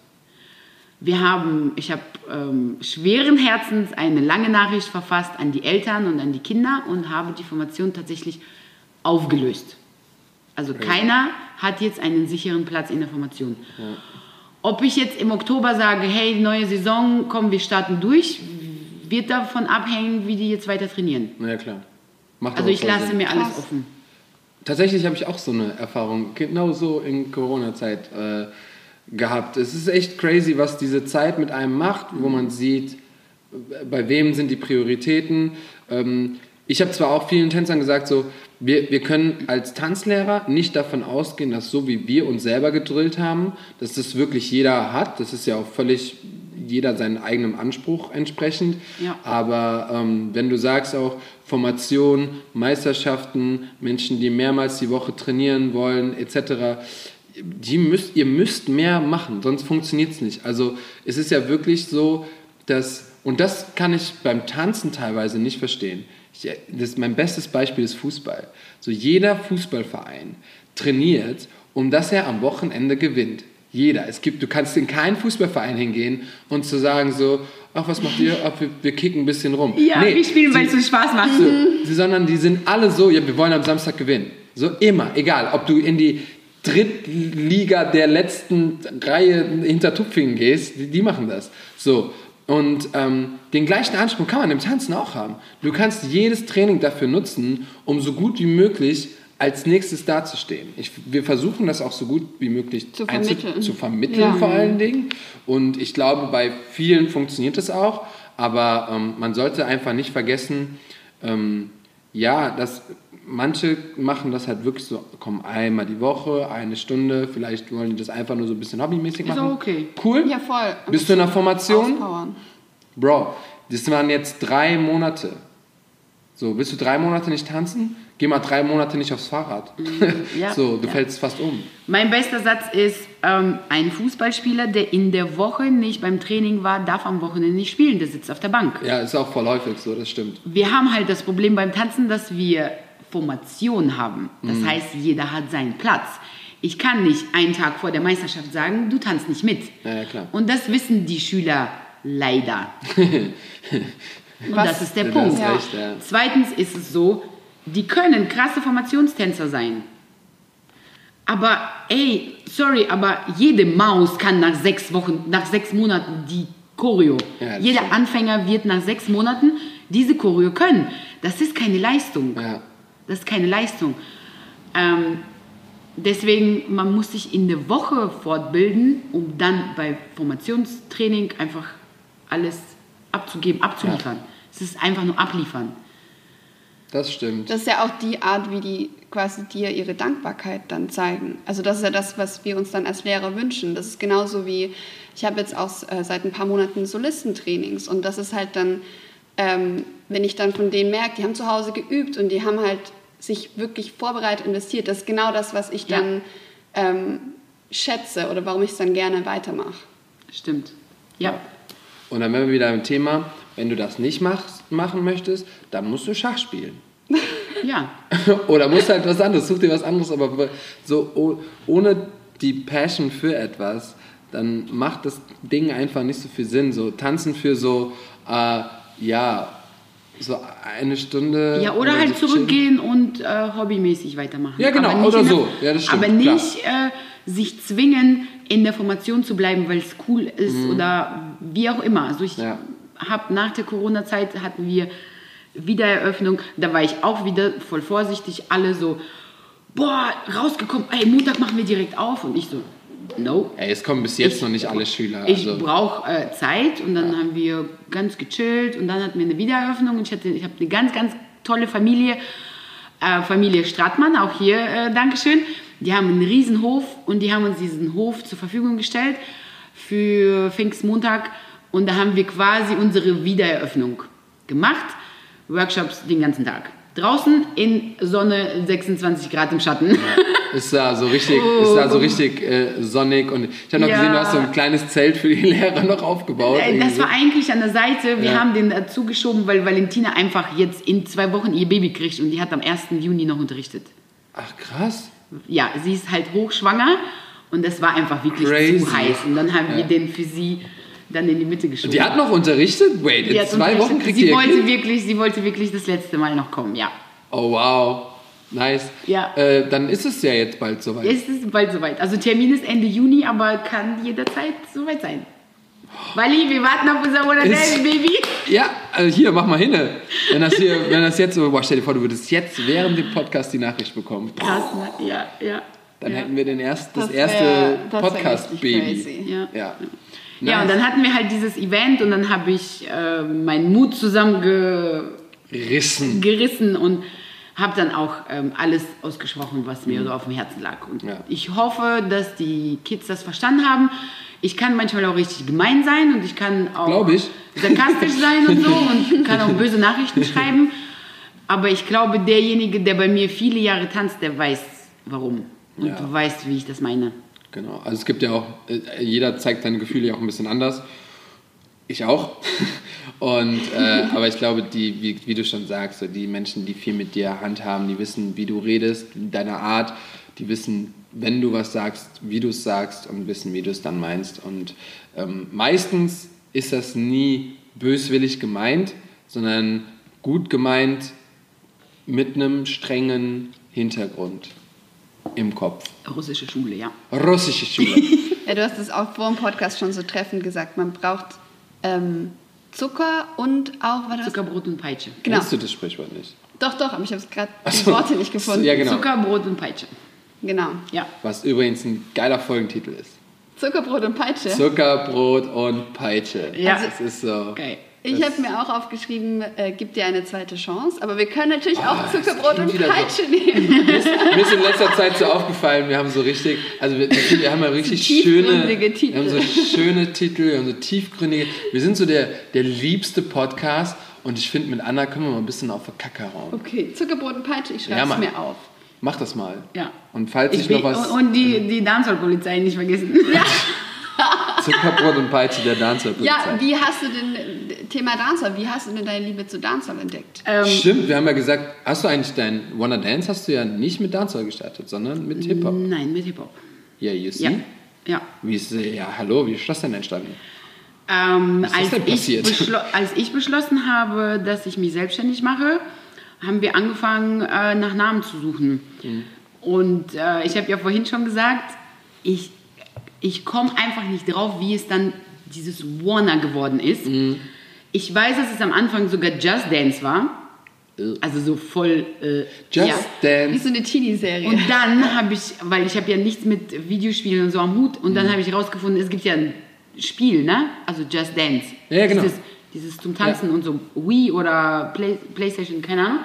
Wir haben, ich habe ähm, schweren Herzens eine lange Nachricht verfasst an die Eltern und an die Kinder und habe die Formation tatsächlich aufgelöst. Also keiner hat jetzt einen sicheren Platz in der Formation. Ob ich jetzt im Oktober sage, hey, neue Saison, komm, wir starten durch, wird davon abhängen, wie die jetzt weiter trainieren. Na ja, klar. Macht Also ich lasse Sinn. mir alles Krass. offen. Tatsächlich habe ich auch so eine Erfahrung genau so in Corona-Zeit äh, gehabt. Es ist echt crazy, was diese Zeit mit einem macht, wo man sieht, äh, bei wem sind die Prioritäten. Ähm, ich habe zwar auch vielen Tänzern gesagt, so, wir, wir können als Tanzlehrer nicht davon ausgehen, dass so wie wir uns selber gedrillt haben, dass das wirklich jeder hat. Das ist ja auch völlig jeder seinen eigenen Anspruch entsprechend. Ja. Aber ähm, wenn du sagst auch Formation, Meisterschaften, Menschen, die mehrmals die Woche trainieren wollen, etc., die müsst, ihr müsst mehr machen, sonst funktioniert es nicht. Also es ist ja wirklich so, dass, und das kann ich beim Tanzen teilweise nicht verstehen. Ich, das, mein bestes Beispiel ist Fußball. So jeder Fußballverein trainiert, um dass er am Wochenende gewinnt. Jeder. Es gibt, du kannst in keinen Fußballverein hingehen und zu sagen so, ach, was macht ihr? Ach, wir, wir kicken ein bisschen rum. Ja, Nee, wir spielen, weil es so Spaß macht. so, sie- sondern die sind alle so, ja, wir wollen am Samstag gewinnen. So immer, egal, ob du in die Drittliga der letzten Reihe hinter Tupfingen gehst, die, die machen das. So. Und ähm, den gleichen Anspruch kann man im Tanzen auch haben. Du kannst jedes Training dafür nutzen, um so gut wie möglich als nächstes dazustehen. Ich, wir versuchen das auch so gut wie möglich Zu vermitteln. zu vermitteln Ja. vor allen Dingen. Und ich glaube, bei vielen funktioniert es auch. Aber ähm, man sollte einfach nicht vergessen, ähm, ja, dass manche machen das halt wirklich so, kommen einmal die Woche, eine Stunde, vielleicht wollen die das einfach nur so ein bisschen hobbymäßig Ist machen. auch okay. Cool. Ja, voll. Bist du in der Formation? Auspowern. Bro, das waren jetzt drei Monate. So, willst du drei Monate nicht tanzen? Geh mal drei Monate nicht aufs Fahrrad. ja, so, du ja. fällst fast um. Mein bester Satz ist, ähm, ein Fußballspieler, der in der Woche nicht beim Training war, darf am Wochenende nicht spielen, der sitzt auf der Bank. Ja, ist auch voll häufig so, das stimmt. Wir haben halt das Problem beim Tanzen, dass wir Formation haben. Das Mhm. heißt, jeder hat seinen Platz. Ich kann nicht einen Tag vor der Meisterschaft sagen, du tanzt nicht mit. Ja, ja, klar. Und das wissen die Schüler leider. Und Was- das ist der Du Punkt. hast recht, ja. Zweitens ist es so, die können krasse Formationstänzer sein. Aber ey, sorry, aber jede Maus kann nach sechs Wochen, nach sechs Monaten die Choreo. Ja, Jeder stimmt. Anfänger wird nach sechs Monaten diese Choreo können. Das ist keine Leistung. Ja. Das ist keine Leistung. Ähm, deswegen, man muss sich in der Woche fortbilden, um dann bei Formationstraining einfach alles abzugeben, abzuliefern. Es ist einfach nur abliefern. Das stimmt. Das ist ja auch die Art, wie die quasi dir ihre Dankbarkeit dann zeigen. Also das ist ja das, was wir uns dann als Lehrer wünschen. Das ist genauso wie, ich habe jetzt auch äh, seit ein paar Monaten Solistentrainings und das ist halt dann, ähm, wenn ich dann von denen merke, die haben zu Hause geübt und die haben halt sich wirklich vorbereitet, investiert. Das ist genau das, was ich Ja. dann ähm, schätze oder warum ich es dann gerne weitermache. Stimmt. Ja. Und dann wären wir wieder im Thema, wenn du das nicht machst, machen möchtest, dann musst du Schach spielen. Ja. Oder musst halt was anderes, such dir was anderes, aber so oh- ohne die Passion für etwas, dann macht das Ding einfach nicht so viel Sinn. So tanzen für so, äh, ja, so eine Stunde. Ja, oder so halt chillen. zurückgehen und äh, hobbymäßig weitermachen. Ja, genau, Aber nicht oder der- so. Ja, das stimmt, Aber nicht äh, sich zwingen, in der Formation zu bleiben, weil es cool ist oder wie auch immer. Also ich Mhm. Ja. Habe nach der Corona-Zeit hatten wir Wiedereröffnung, da war ich auch wieder voll vorsichtig, alle so, boah, rausgekommen, ey, Montag machen wir direkt auf und ich so, no. Ey, es kommen bis jetzt Ich- noch nicht alle Schüler. Ich also. brauche äh, Zeit und dann haben wir ganz gechillt und dann hatten wir eine Wiedereröffnung und ich, hatte, ich habe eine ganz, ganz tolle Familie, äh, Familie Stratmann, auch hier äh, Dankeschön. Die haben einen riesen Hof und die haben uns diesen Hof zur Verfügung gestellt für Pfingstmontag und da haben wir quasi unsere Wiedereröffnung gemacht. Workshops den ganzen Tag. Draußen in Sonne 26 Grad im Schatten. Ist da so richtig, ist da so richtig äh, sonnig und ich habe noch Ja. gesehen, du hast so ein kleines Zelt für die Lehrer noch aufgebaut. Äh, irgendwie Das so. war eigentlich an der Seite. Wir Ja. haben den dazu geschoben, weil Valentina einfach jetzt in zwei Wochen ihr Baby kriegt und die hat am 1. Juni noch unterrichtet. Ach krass. Ja, sie ist halt hochschwanger und das war einfach wirklich Crazy. zu heiß. Und dann haben wir Ja. den für sie dann in die Mitte geschoben. Die hat noch unterrichtet? Wait, in zwei. Wochen kriegt sie ihr wollte Kind? wirklich, Sie wollte wirklich das letzte Mal noch kommen, ja. Oh wow. Nice. Ja. Äh, dann ist es ja jetzt bald soweit. Es ist bald soweit. Also Termin ist Ende Juni, aber kann jederzeit soweit sein. Wally, wir warten auf unser Ist- Baby. Ja, also hier, mach mal hin. Wenn das hier, wenn das jetzt so, boah, stell dir vor, du würdest jetzt während dem Podcast die Nachricht bekommen. Krass, ne? Ja, ja. Dann ja. hätten wir den erst, das, Das erste Podcast-Baby. crazy. Ja. Ja. Ja, und dann hatten wir halt dieses Event und dann habe ich äh, meinen Mut zusammengerissen Rissen. und habe dann auch ähm, alles ausgesprochen, was mir so auf dem Herzen lag. Und Mhm. Ja. ich hoffe, dass die Kids das verstanden haben. Ich kann manchmal auch richtig gemein sein und ich kann auch ich. sarkastisch sein und so und kann auch böse Nachrichten schreiben. Aber ich glaube, derjenige, der bei mir viele Jahre tanzt, der weiß, warum. Und Ja. weiß, wie ich das meine. Genau. Also es gibt ja auch, äh, jeder zeigt seine Gefühle ja auch ein bisschen anders. Ich auch. Und, äh, aber ich glaube, die, wie, wie du schon sagst, so die Menschen, die viel mit dir handhaben, die wissen, wie du redest, deine Art, die wissen, wenn du was sagst, wie du es sagst und wissen, wie du es dann meinst. Und ähm, meistens ist das nie böswillig gemeint, sondern gut gemeint mit einem strengen Hintergrund im Kopf. Russische Schule, ja. Russische Schule. Ja, du hast es auch vor dem Podcast schon so treffend gesagt. Man braucht ähm, Zucker und auch, war das? Zuckerbrot und Peitsche. Genau. Kennst du das Sprichwort nicht? Doch, doch, aber ich habe es gerade die. Worte nicht gefunden. Ja, genau. Zuckerbrot und Peitsche. Genau. Ja. Was übrigens ein geiler Folgentitel ist. Zuckerbrot und Peitsche. Zucker, Brot und Peitsche. Ja. Das ist so. Geil. Ich habe mir auch aufgeschrieben, äh, gib dir eine zweite Chance, aber wir können natürlich auch Ah, das Zuckerbrot und so. Peitsche nehmen. Mir ist in letzter Zeit so aufgefallen, wir haben so richtig, also wir, wir haben ja richtig schöne, tiefgründige Titel. wir haben so schöne Titel, wir haben so tiefgründige, wir sind so der, der liebste Podcast und ich finde, mit Anna können wir mal ein bisschen auf der Kacke hauen. Okay, Zuckerbrot und Peitsche, ich schreibe Ja, es Mann. mir auf. Mach das mal. Ja. Und falls ich, Ich noch was, und die, die Dancehall-Polizei nicht vergessen. Zuckerbrot und Peitsche, der Dancer. Ja, wie hast du denn, Thema Dancehall, wie hast du denn deine Liebe zu Dancehall entdeckt? ähm, Stimmt, wir haben ja gesagt, hast du eigentlich dein Wanna Dance hast du ja nicht mit Dancehall gestartet, sondern mit Hip-Hop. nein, mit Hip-Hop. Ja, you see? Ja. ja. Wie ist, ja, hallo, wie ist das denn entstanden? Ähm, Was ist als, denn ich passiert? beschlo- als ich beschlossen habe, dass ich mich selbstständig mache, haben wir angefangen, äh, nach Namen zu suchen. Mhm. Und äh, ich habe ja vorhin schon gesagt, ich, ich komme einfach nicht drauf, wie es dann dieses Warner geworden ist. Mhm. Ich weiß, dass es am Anfang sogar Just Dance war. Also so voll. Äh, Just ja. Wie Dance. so eine Teenie-Serie. Und dann habe ich, weil ich habe ja nichts mit Videospielen und so am Hut, und Mhm. dann habe ich herausgefunden, es gibt ja ein Spiel, ne? Also Just Dance. Ja, genau. Dieses, dieses zum Tanzen und so Wii oder Play, Playstation, keine Ahnung.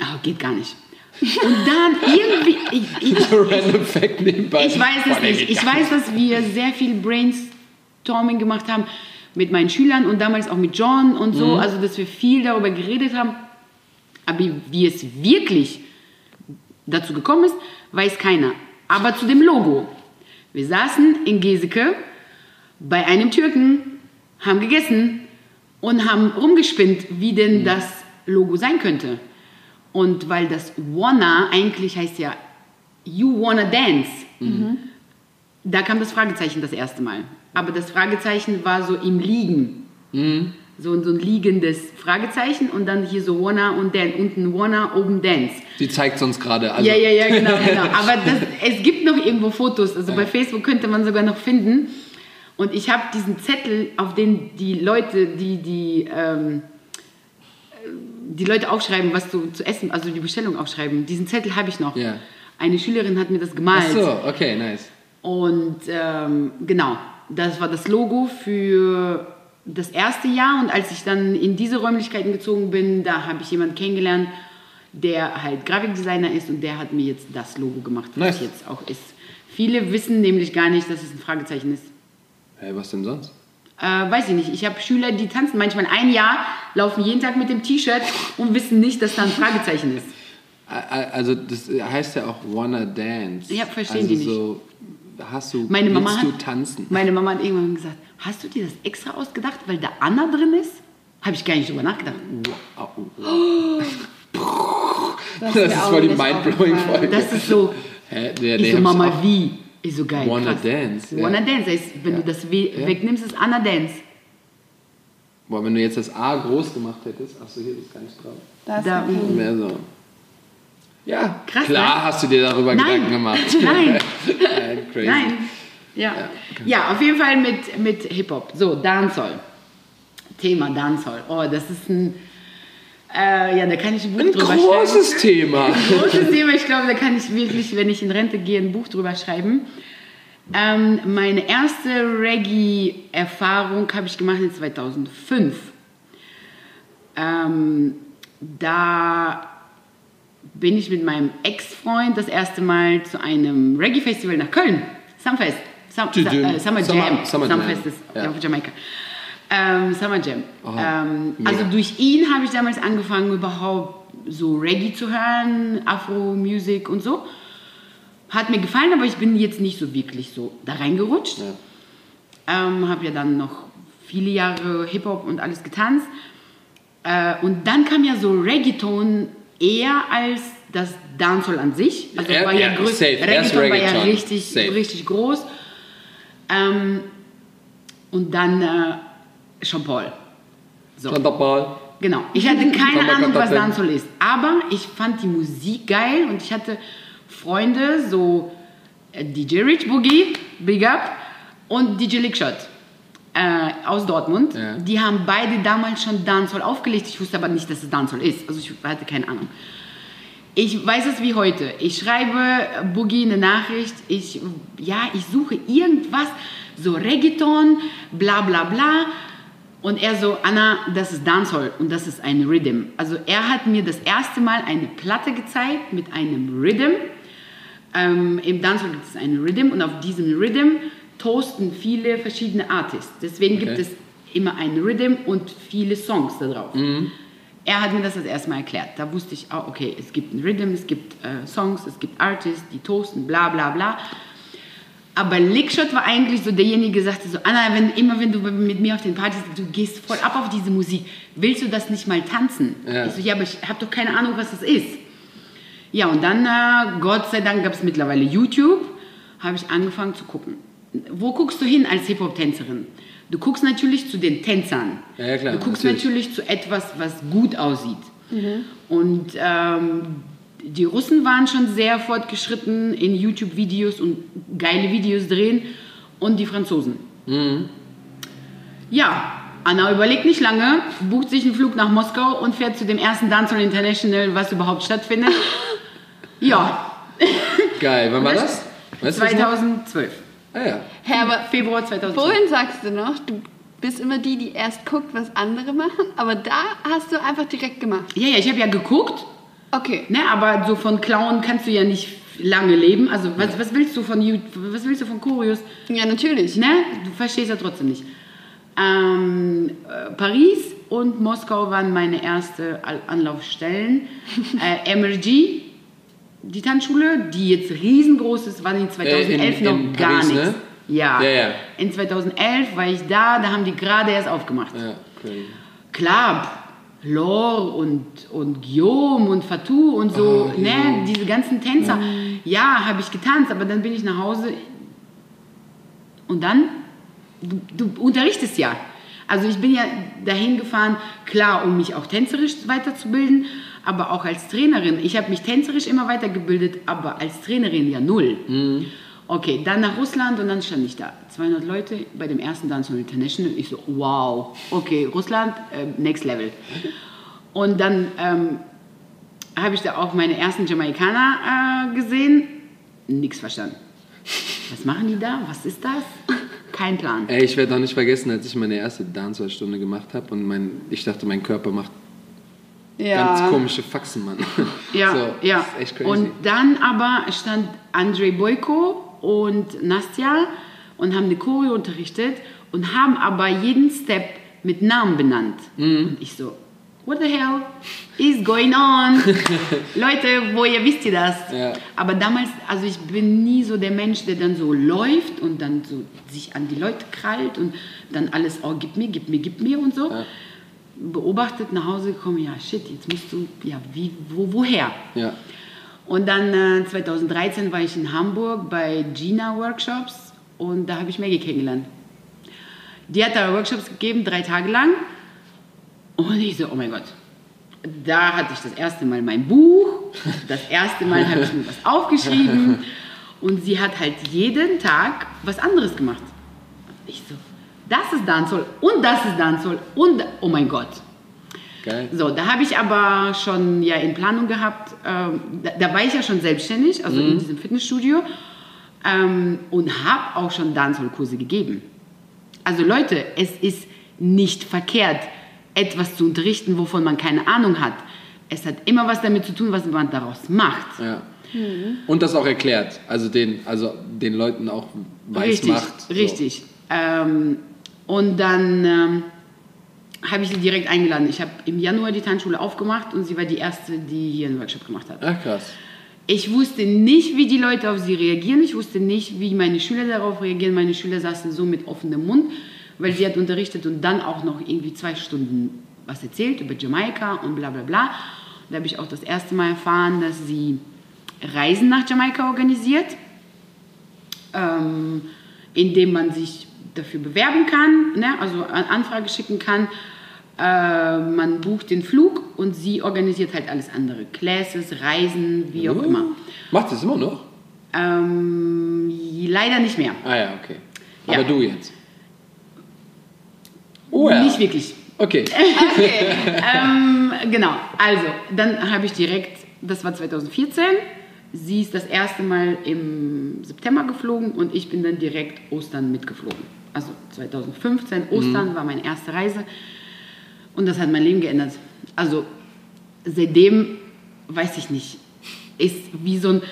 Oh, geht gar nicht. Und dann irgendwie, ich, ich, Random Fact nebenbei. ich weiß es nicht. Ich weiß, dass wir sehr viel Brainstorming gemacht haben mit meinen Schülern und damals auch mit John und so. Mhm. Also, dass wir viel darüber geredet haben. Aber wie es wirklich dazu gekommen ist, weiß keiner. Aber zu dem Logo. Wir saßen in Geseke bei einem Türken, haben gegessen und haben rumgespinnt, wie denn das Logo sein könnte. Und weil das Wanna eigentlich heißt ja You Wanna Dance, da kam das Fragezeichen das erste Mal. Aber das Fragezeichen war so im Liegen. So, so ein liegendes Fragezeichen und dann hier so Wanna und Dan, unten Wanna, oben Dance. Die zeigt uns gerade. Also, ja, ja, ja, genau, genau. Aber das, es gibt noch irgendwo Fotos. Also bei Facebook könnte man sogar noch finden. Und ich habe diesen Zettel, auf den die Leute, die die ähm, die Leute aufschreiben, was zu, zu essen, also die Bestellung aufschreiben. Diesen Zettel habe ich noch. Ja. Eine Schülerin hat mir das gemalt. Ach so, okay, nice. Und ähm, genau, das war das Logo für das erste Jahr. Und als ich dann in diese Räumlichkeiten gezogen bin, da habe ich jemanden kennengelernt, der halt Grafikdesigner ist und der hat mir jetzt das Logo gemacht, was Nice. jetzt auch ist. Viele wissen nämlich gar nicht, dass es ein Fragezeichen ist. Hey, was denn sonst? Äh, weiß ich nicht. Ich habe Schüler, die tanzen manchmal ein Jahr, laufen jeden Tag mit dem T-Shirt und wissen nicht, dass da ein Fragezeichen ist. Also das heißt ja auch Wanna Dance. Ja, verstehen also die nicht. So, hast du, Meine Mama, willst hat, du tanzen? meine Mama hat irgendwann gesagt, hast du dir das extra ausgedacht, weil da Anna drin ist? Habe ich gar nicht drüber nachgedacht. Wow, wow. Das, Das ist voll die mindblowing Folge. Das ist so, Hä? Der, ich der so, Mama, wie? Ich so, geil, Wanna krass. Dance, ja. Wanna Dance, heißt, wenn Ja. du das we Ja. wegnimmst, ist Anna Dance. Boah, wenn du jetzt das A groß gemacht hättest, achso, hier ist gar nicht drauf. Da Da- ist Mehr so. Ja, Krass, klar ne? hast du dir darüber Nein. Gedanken gemacht. Nein. Nein, crazy. Nein. Ja. Ja, auf jeden Fall mit, mit Hip-Hop. So, Dancehall. Thema Dancehall. Oh, das ist ein, äh, ja, da kann ich ein Buch Ein drüber großes Thema. schreiben. Großes Thema. Ich glaube, da kann ich wirklich, wenn ich in Rente gehe, ein Buch drüber schreiben. Ähm, meine erste Reggae-Erfahrung habe ich gemacht in 2005. Ähm, da bin ich mit meinem Ex-Freund das erste Mal zu einem Reggae-Festival nach Köln. Sumfest. Sum, Tü- tü- äh, Summer Summer- Jam. Summer Jam, Sumfest ist ja. auf Jamaika. Ähm, Summer Jam. Ähm, also durch ihn habe ich damals angefangen, überhaupt so Reggae zu hören, Afro-Music und so. Hat mir gefallen, aber ich bin jetzt nicht so wirklich so da reingerutscht. Ja. Ähm, habe ja dann noch viele Jahre Hip-Hop und alles getanzt. Äh, und dann kam ja so Reggaeton eher als das Dancehall an sich. Also Ja, war ja, ja, größ-. Erst Reggaeton war ja Reggaeton. richtig, Safe. richtig groß. Ähm, und dann äh, Jean Paul. So. Ball. Genau. Ich hatte keine Ahnung, was. Dancehall ist. Aber ich fand die Musik geil und ich hatte Freunde, so äh, DJ Rich Boogie, Big Up, und DJ Lickshot äh, aus Dortmund. Ja. Die haben beide damals schon Dancehall aufgelegt. Ich wusste aber nicht, dass es Dancehall ist. Also ich hatte keine Ahnung. Ich weiß es wie heute. Ich schreibe Boogie eine Nachricht. Ich, ja, ich suche irgendwas, so Reggaeton, bla bla bla. Und er so, Anna, das ist Dancehall und das ist ein Rhythm. Also er hat mir das erste Mal eine Platte gezeigt mit einem Rhythm. Ähm, Im Dancehall gibt es einen Rhythm und auf diesem Rhythm toasten viele verschiedene Artists. Deswegen gibt Okay. es immer einen Rhythm und viele Songs da drauf. Er hat mir das das erste Mal erklärt. Da wusste ich, ah, okay, es gibt einen Rhythm, es gibt äh, Songs, es gibt Artists, die toasten, bla bla bla. Aber Lickshot war eigentlich so derjenige, der sagte so, Anna, wenn, immer wenn du mit mir auf den Partys, du gehst voll ab auf diese Musik, willst du das nicht mal tanzen? Ja. Ich so, ja, aber ich habe doch keine Ahnung, was das ist. Ja, und dann, äh, Gott sei Dank, gab es mittlerweile YouTube, habe ich angefangen zu gucken. Wo guckst du hin als Hip-Hop-Tänzerin? Du guckst natürlich zu den Tänzern. Ja, ja, klar, Du guckst natürlich. natürlich, zu etwas, was gut aussieht. Und ähm, die Russen waren schon sehr fortgeschritten in YouTube-Videos und geile Videos drehen. Und die Franzosen. Ja, Anna überlegt nicht lange, bucht sich einen Flug nach Moskau und fährt zu dem ersten Dancehall International, was überhaupt stattfindet. Ja, Geil. Wann war das? Weißt du das noch? 2012. Ah ja. Hä, aber Februar 2012. vorhin sagst du noch, du bist immer die, die erst guckt, was andere machen, aber da hast du einfach direkt gemacht. Ja, ja, ich habe ja geguckt, Okay. ne, aber so von Clown kannst du ja nicht lange leben. Also was, was willst du von was willst du von Choreos? Ja, natürlich. Ne? Du verstehst ja trotzdem nicht. Ähm, äh, Paris und Moskau waren meine erste Anlaufstellen. äh, MRG, die Tanzschule, die jetzt riesengroß ist, war in 2011 Äh, in- noch in gar Paris, nichts. ne? Ja. Ja, ja. In 2011 war ich da, da haben die gerade erst aufgemacht. Ja, crazy. Klar, Laure und, und Guillaume und Fatou und so, Oh, ne, Guillaume. diese ganzen Tänzer. Mhm. Ja, habe ich getanzt, aber dann bin ich nach Hause und dann, du, du unterrichtest ja. Also ich bin ja dahin gefahren, klar, um mich auch tänzerisch weiterzubilden, aber auch als Trainerin. Ich habe mich tänzerisch immer weitergebildet, aber als Trainerin ja null. Okay, dann nach Russland und dann stand ich da. 200 Leute bei dem ersten Dance on International. Ich so, wow, okay, Russland, äh, next level. Und dann ähm, habe ich da auch meine ersten Jamaikaner äh, gesehen. Nix verstanden. Was machen die da? Was ist das? Kein Plan. Ey, ich werde auch nicht vergessen, als ich meine erste Dancehall-Stunde gemacht habe und mein, ich dachte, mein Körper macht Ja. ganz komische Faxen, Mann. Ja, so, ja. Ist echt crazy. Und dann aber stand Andrei Boyko und Nastja und haben eine Choreo unterrichtet und haben aber jeden Step mit Namen benannt. Mhm. Und ich so, what the hell is going on? Leute, woher wisst ihr das? Ja. Aber damals, also ich bin nie so der Mensch, der dann so läuft und dann so sich an die Leute krallt und dann alles, oh, gib mir, gib mir, gib mir und so. Ja. Beobachtet, nach Hause gekommen, ja, shit, jetzt musst du, ja, wie, wo, woher? ja. Und dann äh, 2013 war ich in Hamburg bei Gina Workshops und da habe ich Maggie kennengelernt. Die hat da Workshops gegeben, drei Tage lang. Und ich so, oh mein Gott. Da hatte ich das erste Mal mein Buch, das erste Mal habe ich mir was aufgeschrieben und sie hat halt jeden Tag was anderes gemacht. Ich so, das ist Dancehall und das ist Dancehall und oh mein Gott. Geil. So, da habe ich aber schon ja in Planung gehabt, ähm, da, da war ich ja schon selbstständig, also in diesem Fitnessstudio ähm, und habe auch schon Dancehall-Kurse gegeben. Also Leute, es ist nicht verkehrt, etwas zu unterrichten, wovon man keine Ahnung hat. Es hat immer was damit zu tun, was man daraus macht. Ja. Und das auch erklärt, also den, also den Leuten auch weiß richtig, macht. so. richtig. Ähm, und dann ähm, habe ich sie direkt eingeladen. Ich habe im Januar die Tanzschule aufgemacht und sie war die erste, die hier einen Workshop gemacht hat. Ach krass. Ich wusste nicht, wie die Leute auf sie reagieren. Ich wusste nicht, wie meine Schüler darauf reagieren. Meine Schüler saßen so mit offenem Mund, weil sie hat unterrichtet und dann auch noch irgendwie zwei Stunden was erzählt über Jamaika und bla bla bla. Da habe ich auch das erste Mal erfahren, dass sie Reisen nach Jamaika organisiert, ähm, indem man sich dafür bewerben kann, ne? also eine Anfrage schicken kann. Äh, man bucht den Flug und sie organisiert halt alles andere. Classes, Reisen, wie auch immer. Macht es immer noch? Ähm, leider nicht mehr. Ah ja, okay. Ja. Aber du jetzt? Oh ja. Nicht wirklich. Okay. Okay. ähm, genau, also dann habe ich direkt, das war 2014, sie ist das erste Mal im September geflogen und ich bin dann direkt Ostern mitgeflogen. Also 2015, Ostern war meine erste Reise und das hat mein Leben geändert. Also seitdem, weiß ich nicht, ist wie so, ein,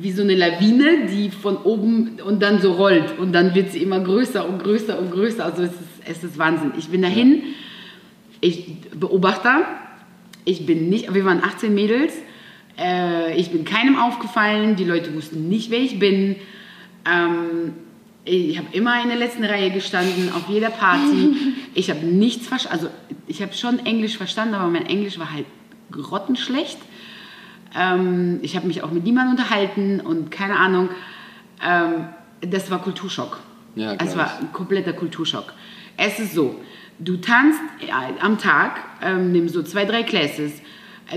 wie so eine Lawine, die von oben und dann so rollt und dann wird sie immer größer und größer und größer. Also es ist, es ist Wahnsinn. Ich bin dahin, ich Beobachter, ich bin nicht, wir waren 18 Mädels, äh, ich bin keinem aufgefallen, die Leute wussten nicht, wer ich bin. Ähm, ich habe immer in der letzten Reihe gestanden, auf jeder Party. Ich habe nichts verstanden, also ich habe schon Englisch verstanden, aber mein Englisch war halt grottenschlecht. Ähm, ich habe mich auch mit niemandem unterhalten und keine Ahnung. Ähm, das war Kulturschock. Ja, es glaub war ein kompletter Kulturschock. Es ist so, du tanzt am Tag, ähm, nimmst so zwei, drei Classes,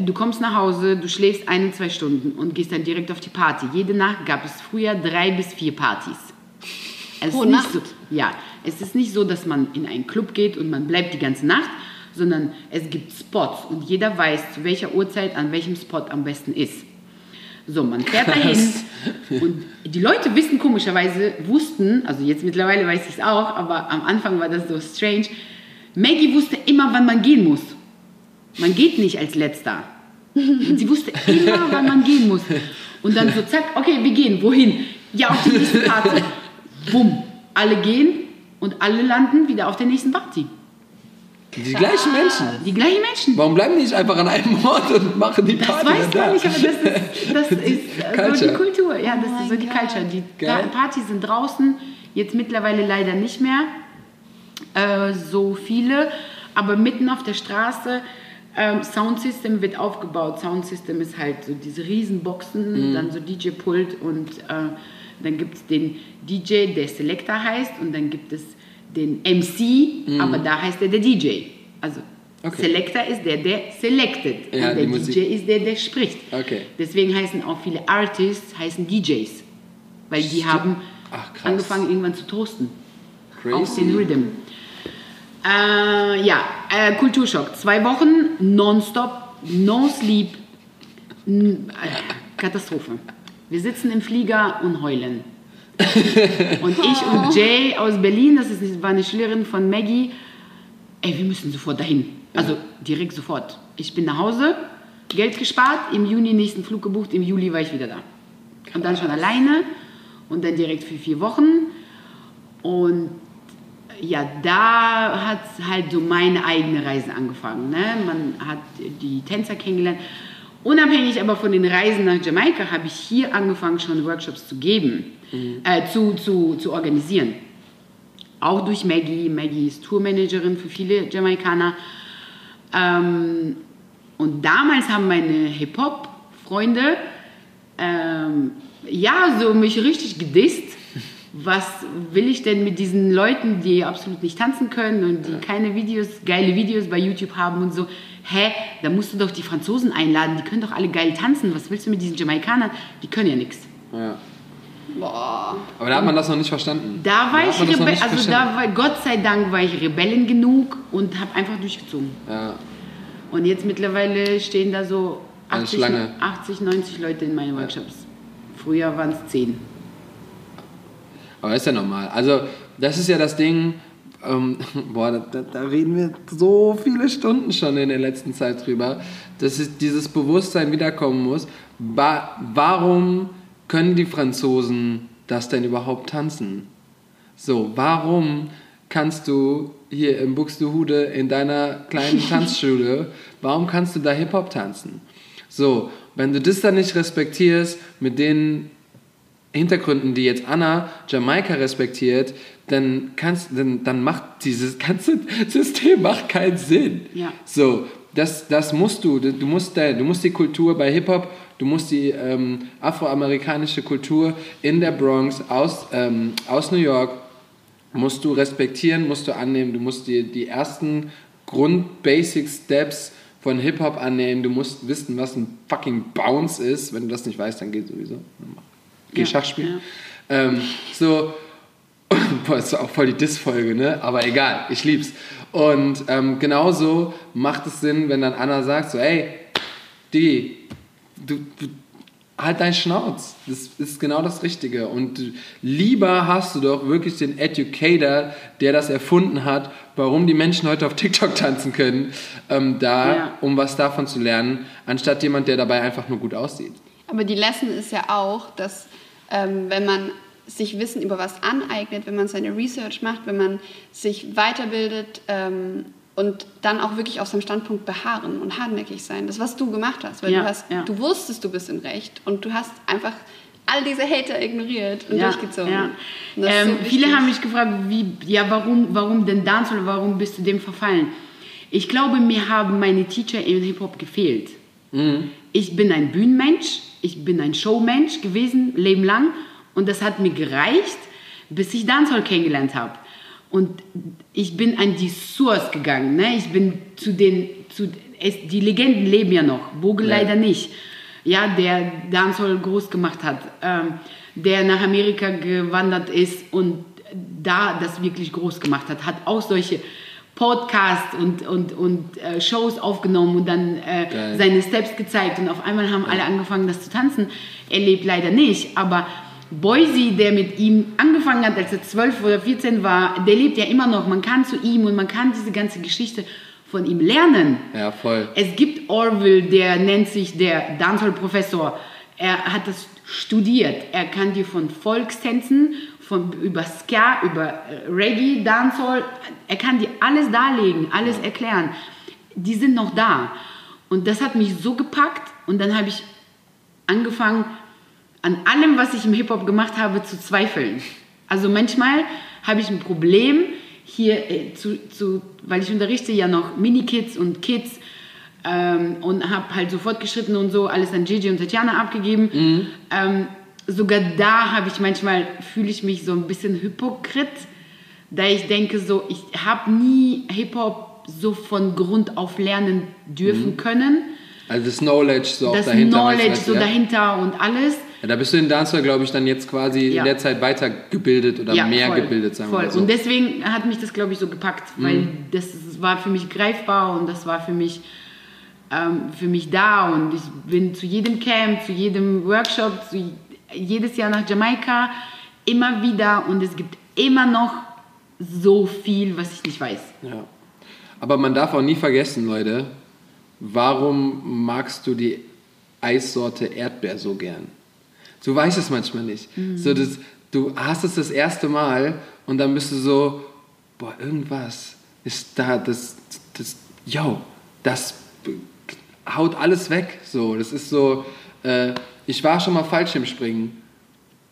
du kommst nach Hause, du schläfst eine, zwei Stunden und gehst dann direkt auf die Party. Jede Nacht gab es früher drei bis vier Partys. Es Pro ist nicht Nacht? So, ja, es ist nicht so, dass man in einen Club geht und man bleibt die ganze Nacht, sondern es gibt Spots und jeder weiß, zu welcher Uhrzeit an welchem Spot am besten ist. So, man fährt dahin und die Leute wissen komischerweise, wussten, also jetzt mittlerweile weiß ich es auch, aber am Anfang war das so strange. Maggie wusste immer, wann man gehen muss. Man geht nicht als Letzter. Und sie wusste immer, wann man gehen muss. Und dann so, zack, okay, wir gehen. Wohin? Ja, auf die nächste Party. Bumm. Alle gehen und alle landen wieder auf der nächsten Party. Die gleichen Menschen. Die gleichen Menschen. Warum bleiben die nicht einfach an einem Ort und machen die Das Party weiß dann man da? nicht, aber das ist, das ist äh, so Culture. die Kultur. Ja, das Oh ist so die Gott. Culture. Die Geil. Pa- Partys sind draußen, jetzt mittlerweile leider nicht mehr äh, so viele, aber mitten auf der Straße. Ähm, Soundsystem wird aufgebaut. Soundsystem ist halt so diese Riesenboxen, dann so DJ-Pult und äh, dann gibt es den DJ, der Selector heißt und dann gibt es den MC, aber da heißt er der DJ. Also Okay. Selector ist der, der selected Ja, und der Musik. DJ ist der, der spricht. Okay. Deswegen heißen auch viele Artists heißen DJs, weil die haben Ach, angefangen irgendwann zu toasten auf Crazy. den Rhythm. Äh, ja, äh, Kulturschock. Zwei Wochen nonstop, no sleep, äh, Katastrophe. Wir sitzen im Flieger und heulen. und ich und Jay aus Berlin, das ist, war eine Schülerin von Maggie, ey, wir müssen sofort dahin. Also direkt sofort. Ich bin nach Hause, Geld gespart, im Juni nächsten Flug gebucht, im Juli war ich wieder da. Und dann schon alleine und dann direkt für vier Wochen. Und ja, da hat halt so meine eigene Reise angefangen. Ne? Man hat die Tänzer kennengelernt. Unabhängig aber von den Reisen nach Jamaika habe ich hier angefangen, schon Workshops zu geben, äh, zu, zu, zu organisieren. Auch durch Maggie. Maggie ist Tourmanagerin für viele Jamaikaner. Ähm, und damals haben meine Hip-Hop-Freunde ähm, ja so mich richtig gedisst. Was will ich denn mit diesen Leuten, die absolut nicht tanzen können und die keine Videos, geile Videos bei YouTube haben und so? Hä, da musst du doch die Franzosen einladen, die können doch alle geil tanzen. Was willst du mit diesen Jamaikanern? Die können ja nichts. Ja. Boah. Aber da hat man das noch nicht verstanden. Da war hat ich Rebe also da war, Gott sei Dank war ich Rebellen genug und habe einfach durchgezogen. Ja. Und jetzt mittlerweile stehen da so Eine 80, Schlange. 80 90 Leute in meinen Workshops. Früher waren es 10. Aber ist ja normal. Also, das ist ja das Ding. Ähm, boah, da, da, reden wir so viele Stunden schon in der letzten Zeit drüber, dass es dieses Bewusstsein wiederkommen muss. Wa warum können die Franzosen das denn überhaupt tanzen? So, warum kannst du hier in Buxtehude in deiner kleinen Tanzschule, warum kannst du da Hip-Hop tanzen? So, wenn du das dann nicht respektierst mit den Hintergründen, die jetzt Anna Jamaika respektiert, dann, kannst, dann, dann macht dieses ganze System macht keinen Sinn. Ja. So, das, das musst du. Du musst, du musst die Kultur bei Hip-Hop, du musst die ähm, afroamerikanische Kultur in der Bronx aus, ähm, aus New York, musst du respektieren, musst du annehmen. Du musst die, die ersten Grund-Basic-Steps von Hip-Hop annehmen. Du musst wissen, was ein fucking Bounce ist. Wenn du das nicht weißt, dann geht sowieso. Geh Ja, Schach spielen. Ähm, so, boah, ist auch voll die Diss-Folge, ne? Aber egal, ich lieb's. Und ähm, genauso macht es Sinn, wenn dann Anna sagt, so, ey, die, du, du halt deinen Schnauz. Das ist genau das Richtige. Und lieber hast du doch wirklich den Educator, der das erfunden hat, warum die Menschen heute auf TikTok tanzen können, ähm, da, Ja. um was davon zu lernen, anstatt jemand, der dabei einfach nur gut aussieht. Aber die Lesson ist ja auch, dass ähm, wenn man sich Wissen über was aneignet, wenn man seine Research macht, wenn man sich weiterbildet ähm, und dann auch wirklich auf seinem Standpunkt beharren und hartnäckig sein. Das, was du gemacht hast, weil Ja, du, hast, ja. du wusstest, du bist im Recht und du hast einfach all diese Hater ignoriert und durchgezogen. Ja. Und das ist Ähm, so viele haben mich gefragt, wie, ja, warum, warum denn Dance oder warum bist du dem verfallen? Ich glaube, mir haben meine Teacher im Hip-Hop gefehlt. Ich bin ein Bühnenmensch, ich bin ein Showmensch gewesen, Leben lang. Und das hat mir gereicht, bis ich Dancehall kennengelernt habe. Und ich bin an die Source gegangen. Ne? Ich bin zu den, zu, es, die Legenden leben ja noch, Bogle Ja. leider nicht. Ja, der Dancehall groß gemacht hat, ähm, der nach Amerika gewandert ist und da das wirklich groß gemacht hat, hat auch solche Podcasts und, und, und äh, Shows aufgenommen und dann äh, seine Steps gezeigt und auf einmal haben alle angefangen, das zu tanzen. Er lebt leider nicht, aber Boise, der mit ihm angefangen hat, als er 12 oder 14 war, der lebt ja immer noch. Man kann zu ihm und man kann diese ganze Geschichte von ihm lernen. Ja, voll. Es gibt Orville, der nennt sich der Dancehall-Professor. Er hat das studiert. Er kann dir von Volkstänzen, von, über Ska, über äh, Reggae, Dancehall, er kann dir alles darlegen, alles erklären. Die sind noch da. Und das hat mich so gepackt. Und dann habe ich angefangen, an allem, was ich im Hip-Hop gemacht habe, zu zweifeln. Also manchmal habe ich ein Problem hier äh, zu, zu, weil ich unterrichte ja noch Mini-Kids und Kids ähm, und habe halt so fortgeschritten und so alles an Gigi und Tatjana abgegeben. Ähm, sogar da habe ich manchmal, fühle ich mich so ein bisschen hypokrit, da ich denke so, ich habe nie Hip-Hop so von Grund auf lernen dürfen können. Also das Knowledge so auch Das dahinter. Knowledge weißt du, so ja? dahinter und alles. Ja, da bist du in Dancehall, glaube ich, dann jetzt quasi Ja. in der Zeit weitergebildet oder mehr voll, gebildet, sagen voll. wir mal so. Und deswegen hat mich das, glaube ich, so gepackt, weil Mhm. das war für mich greifbar und das war für mich, ähm, für mich da. Und ich bin zu jedem Camp, zu jedem Workshop, zu, jedes Jahr nach Jamaika, immer wieder. Und es gibt immer noch so viel, was ich nicht weiß. Ja. Aber man darf auch nie vergessen, Leute, warum magst du die Eissorte Erdbeer so gern? Du weißt es manchmal nicht. So, das, du hast es das erste Mal und dann bist du so, boah, irgendwas ist da, das, das, yo, das haut alles weg. So, das ist so, äh, ich war schon mal Fallschirmspringen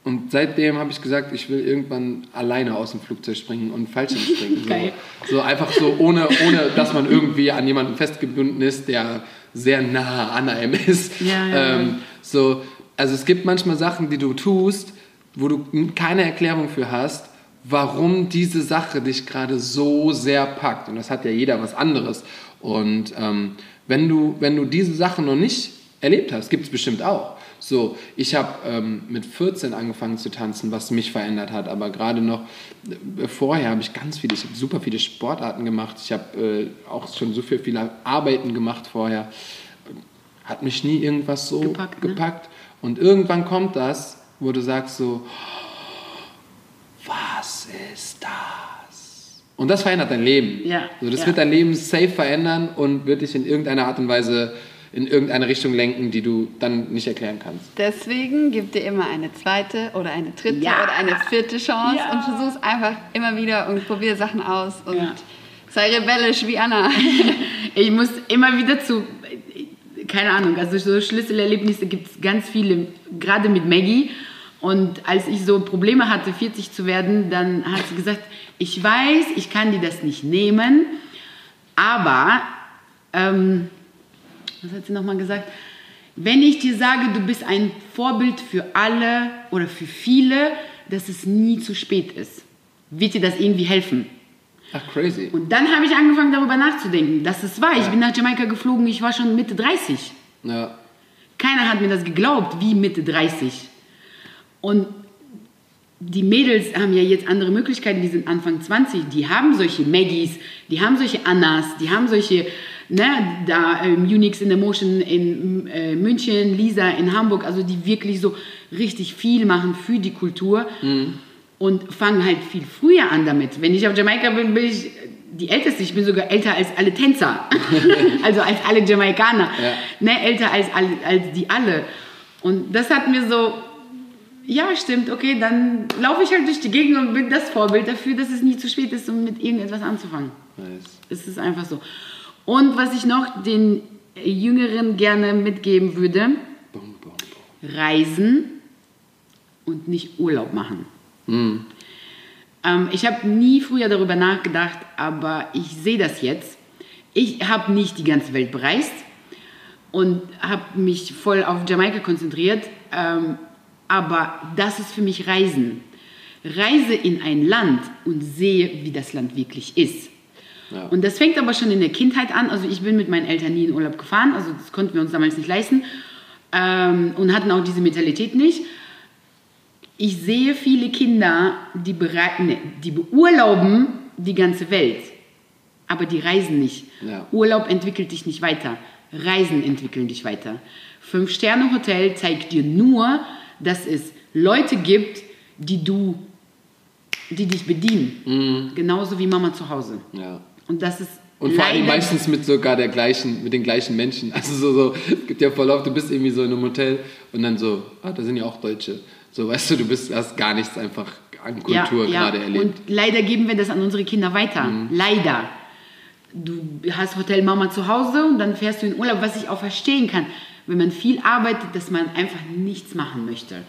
und seitdem habe ich gesagt, ich will irgendwann alleine aus dem Flugzeug springen und Fallschirm springen. So, so einfach so, ohne, ohne dass man irgendwie an jemanden festgebunden ist, der sehr nah an einem ist. Ja, ja, ähm, so, also es gibt manchmal Sachen, die du tust, wo du keine Erklärung für hast, warum diese Sache dich gerade so sehr packt. Und das hat ja jeder was anderes. Und ähm, wenn, du, wenn du diese Sachen noch nicht erlebt hast, gibt es bestimmt auch. So, ich habe ähm, mit 14 angefangen zu tanzen, was mich verändert hat, aber gerade noch äh, vorher habe ich ganz viele, ich habe super viele Sportarten gemacht, ich habe äh, auch schon so viel, viele Arbeiten gemacht vorher. Hat mich nie irgendwas so Gepackt, ne? gepackt. Und irgendwann kommt das, wo du sagst so, was ist das? Und das verändert dein Leben. Ja, Also das ja. wird dein Leben safe verändern und wird dich in irgendeiner Art und Weise in irgendeine Richtung lenken, die du dann nicht erklären kannst. Deswegen gib dir immer eine zweite oder eine dritte Ja. oder eine vierte Chance Ja. und versuch's einfach immer wieder und probier Sachen aus und Ja. sei rebellisch wie Anna. Ich muss immer wieder zu, keine Ahnung, also so Schlüsselerlebnisse gibt es ganz viele, gerade mit Maggie. Und als ich so Probleme hatte, 40 zu werden, dann hat sie gesagt, ich weiß, ich kann dir das nicht nehmen, aber, ähm, was hat sie nochmal gesagt? Wenn ich dir sage, du bist ein Vorbild für alle oder für viele, dass es nie zu spät ist, wird dir das irgendwie helfen? Ach, crazy. Und dann habe ich angefangen darüber nachzudenken, dass es war. Ich bin nach Jamaika geflogen, ich war schon Mitte 30. Ja. Keiner hat mir das geglaubt, wie Mitte 30. Und die Mädels haben ja jetzt andere Möglichkeiten, die sind Anfang 20, die haben solche Maggies, die haben solche Annas, die haben solche, ne, da ähm, Unix in the Motion in äh, München, Lisa in Hamburg, also die wirklich so richtig viel machen für die Kultur und fangen halt viel früher an damit. Wenn ich auf Jamaika bin, bin ich die Älteste, ich bin sogar älter als alle Tänzer, also als alle Jamaikaner, Ja. ne, älter als, alle, als die alle. Und das hat mir so, ja, stimmt, okay, dann laufe ich halt durch die Gegend und bin das Vorbild dafür, dass es nie zu spät ist, um mit irgendetwas anzufangen. Nice. Es ist einfach so. Und was ich noch den Jüngeren gerne mitgeben würde, reisen und nicht Urlaub machen. Hm. Ähm, ich habe nie früher darüber nachgedacht, aber ich sehe das jetzt. Ich habe nicht die ganze Welt bereist und habe mich voll auf Jamaika konzentriert, ähm, aber das ist für mich Reisen. reise in ein Land und sehe, wie das Land wirklich ist. Ja. Und das fängt aber schon in der Kindheit an. Also ich bin mit meinen Eltern nie in Urlaub gefahren, also das konnten wir uns damals nicht leisten ähm, und hatten auch diese Mentalität nicht. Ich sehe viele Kinder, die, berei- ne, die beurlauben die ganze Welt, aber die reisen nicht. Ja. Urlaub entwickelt dich nicht weiter. Reisen entwickeln dich weiter. Fünf-Sterne-Hotel zeigt dir nur, dass es Leute gibt, die du, die dich bedienen. Genauso wie Mama zu Hause. Ja. Und das ist Und vor allem meistens mit sogar der gleichen, mit den gleichen Menschen. Also so, so, es gibt ja voll oft, du bist irgendwie so in einem Hotel und dann so, ah, da sind ja auch Deutsche. So, weißt du, du bist, hast gar nichts einfach an Kultur gerade erlebt. Mhm. Und leider geben wir das an unsere Kinder weiter. Leider. Du hast Hotel Mama zu Hause und dann fährst du in Urlaub, was ich auch verstehen kann. Wenn man viel arbeitet, dass man einfach nichts machen möchte.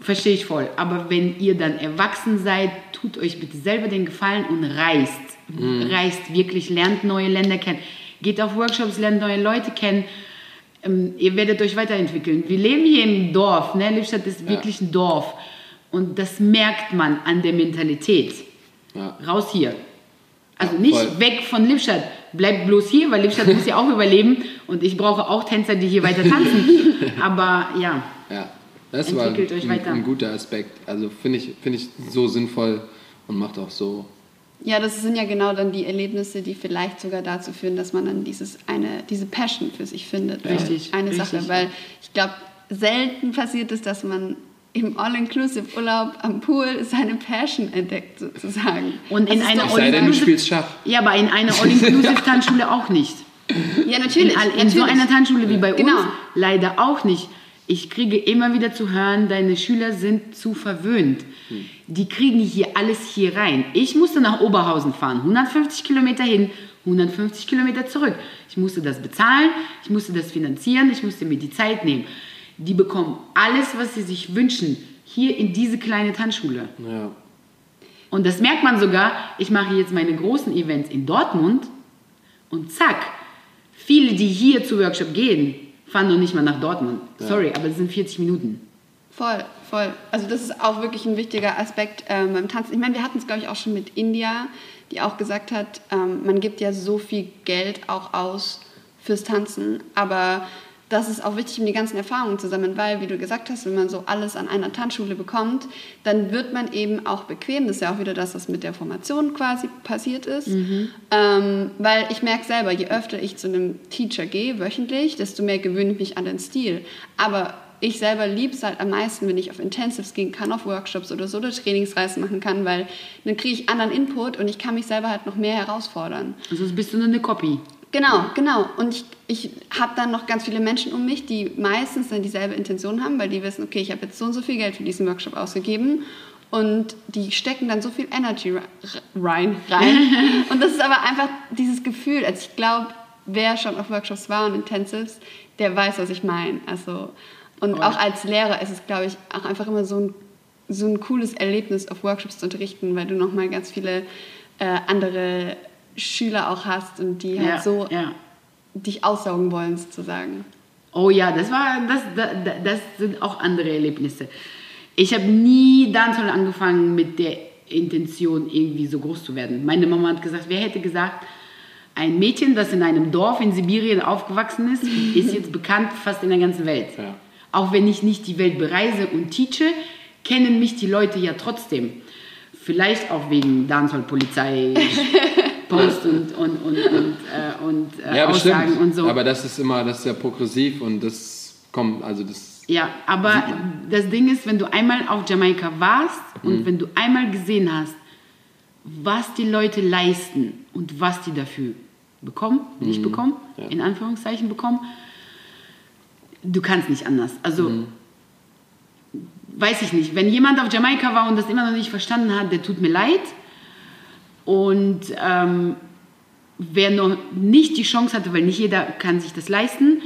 Verstehe ich voll. Aber wenn ihr dann erwachsen seid, tut euch bitte selber den Gefallen und reist. Mhm. Reist wirklich, lernt neue Länder kennen. Geht auf Workshops, lernt neue Leute kennen. Ähm, ihr werdet euch weiterentwickeln. Wir leben hier im Dorf. Ne? Lippstadt ist Ja. wirklich ein Dorf. Und das merkt man an der Mentalität. ja. Raus hier. Also Ja, nicht voll. weg von Lippstadt. Bleibt bloß hier, weil Lippstadt muss ja auch überleben. Und ich brauche auch Tänzer, die hier weiter tanzen. Aber ja, Ja, das war ein, ein guter Aspekt. Also finde ich, finde ich so sinnvoll und macht auch so. Ja, das sind ja genau dann die Erlebnisse, die vielleicht sogar dazu führen, dass man dann dieses eine, diese Passion für sich findet. Richtig, Eine richtig. Sache, weil ich glaube, selten passiert es, dass man im All-Inclusive-Urlaub am Pool seine Passion entdeckt, sozusagen. Und in einer All-Inclusive- ja, aber in einer All-Inclusive-Tanzschule auch nicht. Ja, In, natürlich. all- in so natürlich. einer Tanzschule wie bei Genau. uns leider auch nicht. Ich kriege immer wieder zu hören, deine Schüler sind zu verwöhnt. Die kriegen hier alles hier rein. Ich musste nach Oberhausen fahren, 150 Kilometer hin, 150 Kilometer zurück. Ich musste das bezahlen, ich musste das finanzieren, ich musste mir die Zeit nehmen. Die bekommen alles, was sie sich wünschen, hier in diese kleine Tanzschule. Ja. Und das merkt man sogar. Ich mache jetzt meine großen Events in Dortmund und zack, viele, die hier zu Workshop gehen, fahren noch nicht mal nach Dortmund. Sorry, aber es sind 40 Minuten. Voll, voll. Also das ist auch wirklich ein wichtiger Aspekt ähm, beim Tanzen. Ich meine, wir hatten es, glaube ich, auch schon mit India, die auch gesagt hat, ähm, man gibt ja so viel Geld auch aus fürs Tanzen, aber das ist auch wichtig, um die ganzen Erfahrungen zu sammeln, weil, wie du gesagt hast, wenn man so alles an einer Tanzschule bekommt, dann wird man eben auch bequem. Das ist ja auch wieder das, was mit der Formation quasi passiert ist. Ähm, weil ich merke selber, je öfter ich zu einem Teacher gehe, wöchentlich, desto mehr gewöhne ich mich an den Stil. Aber ich selber liebe es halt am meisten, wenn ich auf Intensives gehen kann, auf Workshops oder so oder Trainingsreisen machen kann, weil dann kriege ich anderen Input und ich kann mich selber halt noch mehr herausfordern. Also bist du nur eine Copy. Genau, genau. Und ich, ich habe dann noch ganz viele Menschen um mich, die meistens dann dieselbe Intention haben, weil die wissen, okay, ich habe jetzt so und so viel Geld für diesen Workshop ausgegeben und die stecken dann so viel Energy re- rein. rein. und das ist aber einfach dieses Gefühl, also ich glaube, wer schon auf Workshops war und Intensives, der weiß, was ich meine. Also, und Voll. auch als Lehrer ist es, glaube ich, auch einfach immer so ein, so ein cooles Erlebnis, auf Workshops zu unterrichten, weil du nochmal ganz viele äh, andere Schüler auch hast und die halt Ja, so ja. dich aussaugen wollen, sozusagen. Oh ja, das war, das, das, das sind auch andere Erlebnisse. Ich habe nie Dancehall angefangen mit der Intention, irgendwie so groß zu werden. Meine Mama hat gesagt, wer hätte gesagt, ein Mädchen, das in einem Dorf in Sibirien aufgewachsen ist, ist jetzt bekannt fast in der ganzen Welt. Ja. Auch wenn ich nicht die Welt bereise und teache, kennen mich die Leute ja trotzdem. Vielleicht auch wegen Dancehall-Polizei, Post und, und, und, und, äh, und äh, Ja, Aussagen bestimmt. und so. Aber das ist immer, das ist ja progressiv und das kommt, also das. Ja, aber das Ding ist, wenn du einmal auf Jamaika warst und Mhm. wenn du einmal gesehen hast, was die Leute leisten und was die dafür bekommen, nicht bekommen, Mhm. Ja. in Anführungszeichen bekommen, du kannst nicht anders. Also, Mhm. weiß ich nicht, wenn jemand auf Jamaika war und das immer noch nicht verstanden hat, der tut mir leid. Und ähm, wer noch nicht die Chance hatte, weil nicht jeder kann sich das leisten,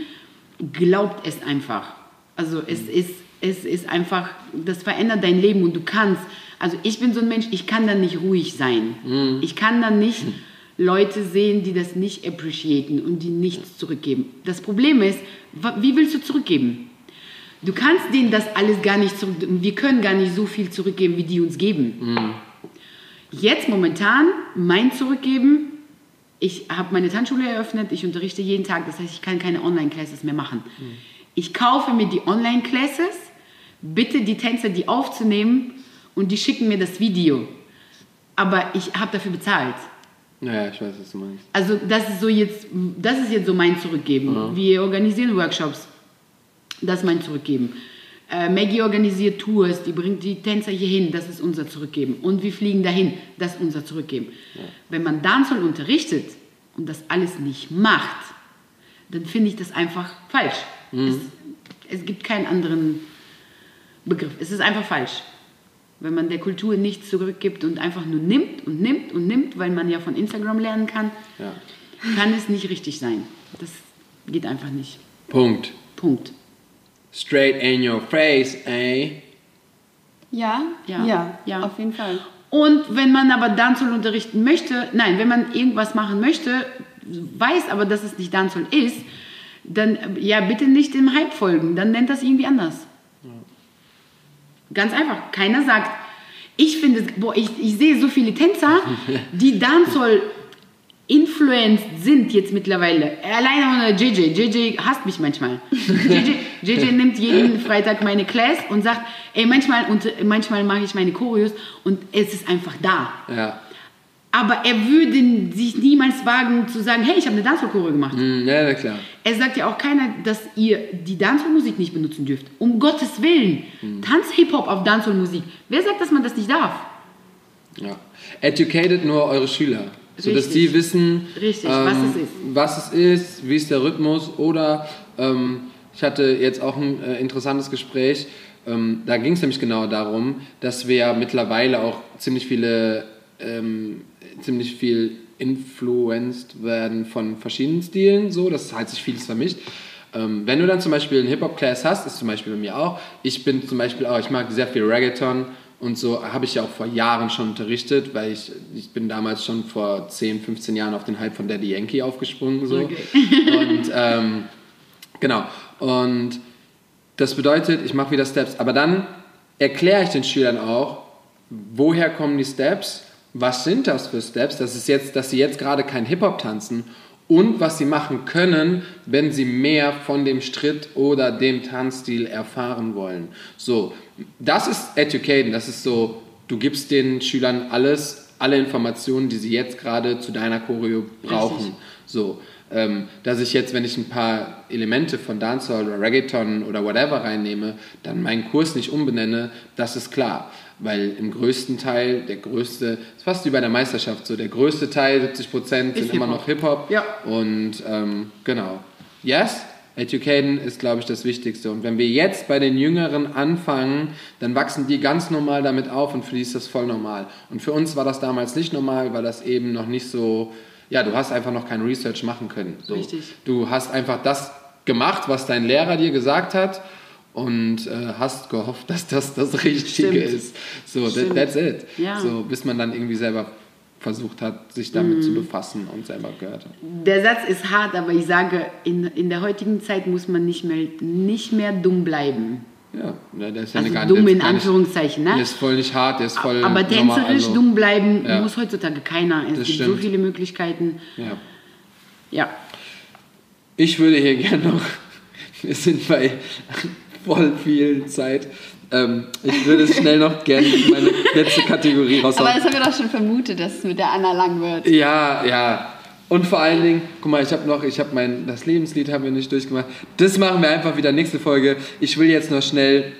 glaubt es einfach. Also es ist, es ist einfach, das verändert dein Leben und du kannst, also ich bin so ein Mensch, ich kann dann nicht ruhig sein. Ich kann dann nicht Leute sehen, die das nicht appreciaten und die nichts zurückgeben. Das Problem ist, wie willst du zurückgeben? Du kannst denen das alles gar nicht zurück. Wir können gar nicht so viel zurückgeben, wie die uns geben. Jetzt momentan mein Zurückgeben. Ich habe meine Tanzschule eröffnet. Ich unterrichte jeden Tag. Das heißt, ich kann keine Online-Classes mehr machen. Ich kaufe mir die Online-Classes, bitte die Tänzer, die aufzunehmen und die schicken mir das Video. Aber ich habe dafür bezahlt. Naja, ich weiß, was du meinst. Also das ist so jetzt, das ist jetzt so mein Zurückgeben. Wir organisieren Workshops. Das ist mein Zurückgeben. Äh, Maggie organisiert Tours, die bringt die Tänzer hier hin, das ist unser Zurückgeben. Und wir fliegen dahin, das ist unser Zurückgeben. Wenn man Dancehall unterrichtet und das alles nicht macht, dann finde ich das einfach falsch. Es, es gibt keinen anderen Begriff. Es ist einfach falsch. Wenn man der Kultur nichts zurückgibt und einfach nur nimmt und nimmt und nimmt, weil man ja von Instagram lernen kann, Ja. kann es nicht richtig sein. Das geht einfach nicht. Punkt. Punkt. Straight in your face, ey. Ja, Ja, ja, ja. auf jeden Fall. Und wenn man aber Dancehall unterrichten möchte, nein, wenn man irgendwas machen möchte, weiß aber, dass es nicht Dancehall ist, dann ja bitte nicht dem Hype folgen, dann nennt das irgendwie anders. Ganz einfach. Keiner sagt, ich finde, boah, ich, ich sehe so viele Tänzer, die Dancehall influenced sind jetzt mittlerweile. Alleine ohne JJ. JJ hasst mich manchmal. JJ, JJ nimmt jeden Freitag meine Class und sagt, ey, manchmal, und, manchmal mache ich meine Choreos und es ist einfach da. Ja. Aber er würde sich niemals wagen zu sagen, hey, ich habe eine Dancehall-Choreo gemacht. Hm, ja, na klar. Er sagt ja auch keiner, dass ihr die Dancehall-Musik nicht benutzen dürft. Um Gottes Willen. Tanz-Hip-Hop auf Dancehall-Musik. Wer sagt, dass man das nicht darf? Ja. Educated nur eure Schüler. Sodass Richtig. die wissen, Richtig, was ähm, es ist. was es ist, wie ist der Rhythmus. Oder ähm, ich hatte jetzt auch ein äh, interessantes Gespräch. Ähm, da ging es nämlich genau darum, dass wir ja mittlerweile auch ziemlich viele, ähm, ziemlich viel influenced werden von verschiedenen Stilen. So, das hat sich vieles vermischt. Ähm, wenn du dann zum Beispiel einen Hip-Hop-Class hast, ist zum Beispiel bei mir auch, ich bin zum Beispiel auch, ich mag sehr viel Reggaeton und so habe ich ja auch vor Jahren schon unterrichtet, weil ich, ich bin damals schon vor 10, 15 Jahren auf den Hype von Daddy Yankee aufgesprungen. So. Okay. Und ähm, genau. Und das bedeutet, ich mache wieder Steps. Aber dann erkläre ich den Schülern auch, woher kommen die Steps, was sind das für Steps, das ist jetzt, dass sie jetzt gerade kein Hip-Hop tanzen und was sie machen können, wenn sie mehr von dem Schritt oder dem Tanzstil erfahren wollen. So, das ist Educating, das ist so, du gibst den Schülern alles, alle Informationen, die sie jetzt gerade zu deiner Choreo brauchen. Richtig. So, ähm, dass ich jetzt, wenn ich ein paar Elemente von Dancehall oder Reggaeton oder whatever reinnehme, dann meinen Kurs nicht umbenenne, das ist klar. Weil im größten Teil, der größte, ist fast wie bei der Meisterschaft so, der größte Teil, 70 Prozent, sind Ist immer noch Hip-Hop. Ja. Und ähm, genau. Yes, Educaten ist, glaube ich, das Wichtigste. Und wenn wir jetzt bei den Jüngeren anfangen, dann wachsen die ganz normal damit auf und für die ist das voll normal. Und für uns war das damals nicht normal, weil das eben noch nicht so, ja, du hast einfach noch kein Research machen können. So. Richtig. Du hast einfach das gemacht, was dein Lehrer dir gesagt hat und äh, hast gehofft, dass das das Richtige Stimmt. ist. So, that, that's it. Ja. So, bis man dann irgendwie selber versucht hat, sich damit Mhm. zu befassen und selber gehört hat. Der Satz ist hart, aber ich sage, in, in der heutigen Zeit muss man nicht mehr, nicht mehr dumm bleiben. Ja, ne, der ist ja Also gar dumm in Anführungszeichen, ne? Der ist voll nicht hart, der ist voll Aber normal, tänzerisch also- dumm bleiben Ja. muss heutzutage keiner. Es Das gibt so stimmt. viele Möglichkeiten. Ja. Ja. Ich würde hier gerne noch, wir sind bei voll viel Zeit, ähm, ich würde schnell noch gerne meine letzte Kategorie Aber raushauen. das haben wir doch schon vermutet, dass es mit der Anna lang wird. Ja, ja. Und vor allen Dingen, guck mal, ich habe noch, ich habe mein, das Lebenslied haben wir nicht durchgemacht. Das machen wir einfach wieder nächste Folge. Ich will jetzt noch schnell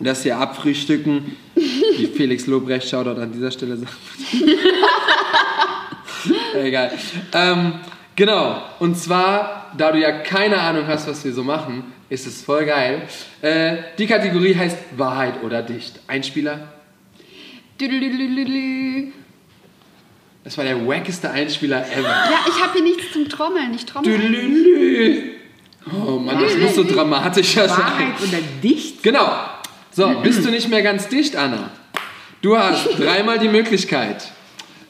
das hier abfrühstücken, wie Felix Lobrecht Shoutout an dieser Stelle sagt. Egal. Ähm, genau. Und zwar, da du ja keine Ahnung hast, was wir so machen, ist es voll geil. Äh, die Kategorie heißt Wahrheit oder Dicht. Einspieler. Das war der wackeste Einspieler ever. Ja, ich habe hier nichts zum Trommeln. Ich trommel. Oh Mann, das muss so dramatischer sein. Wahrheit oder dicht? Genau. So, bist du nicht mehr ganz dicht, Anna? Du hast dreimal die Möglichkeit,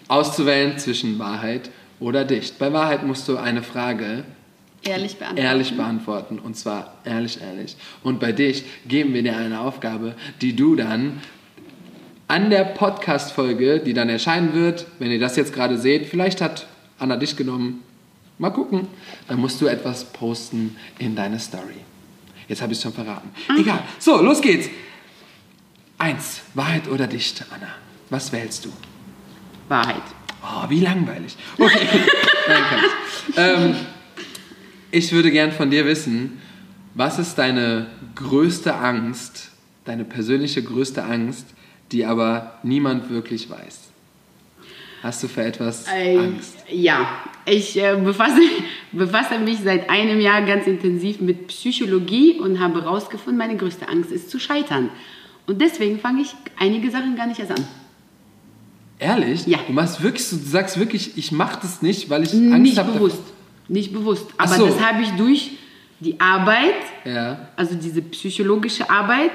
auszuwählen zwischen Wahrheit oder dicht. Bei Wahrheit musst du eine Frage Ehrlich beantworten. ehrlich beantworten. Und zwar ehrlich, ehrlich. Und bei dich geben wir dir eine Aufgabe, die du dann an der Podcast-Folge, die dann erscheinen wird, wenn ihr das jetzt gerade seht, vielleicht hat Anna dich genommen, mal gucken, dann musst du etwas posten in deine Story. Jetzt habe ich es schon verraten. Egal. So, los geht's. Eins, Wahrheit oder Dicht, Anna? Was wählst du? Wahrheit. Oh, wie langweilig. Okay. Nein, ähm, ich würde gern von dir wissen, was ist deine größte Angst, deine persönliche größte Angst, die aber niemand wirklich weiß? Hast du für etwas Äh, Angst? Ja, ich äh, befasse, befasse mich seit einem Jahr ganz intensiv mit Psychologie und habe herausgefunden, meine größte Angst ist zu scheitern. Und deswegen fange ich einige Sachen gar nicht erst an. Ehrlich? Ja. Du machst wirklich, du sagst wirklich, ich mache das nicht, weil ich Angst nicht habe. bewusst. Nicht bewusst. Aber so. das habe ich durch die Arbeit, Ja. also diese psychologische Arbeit,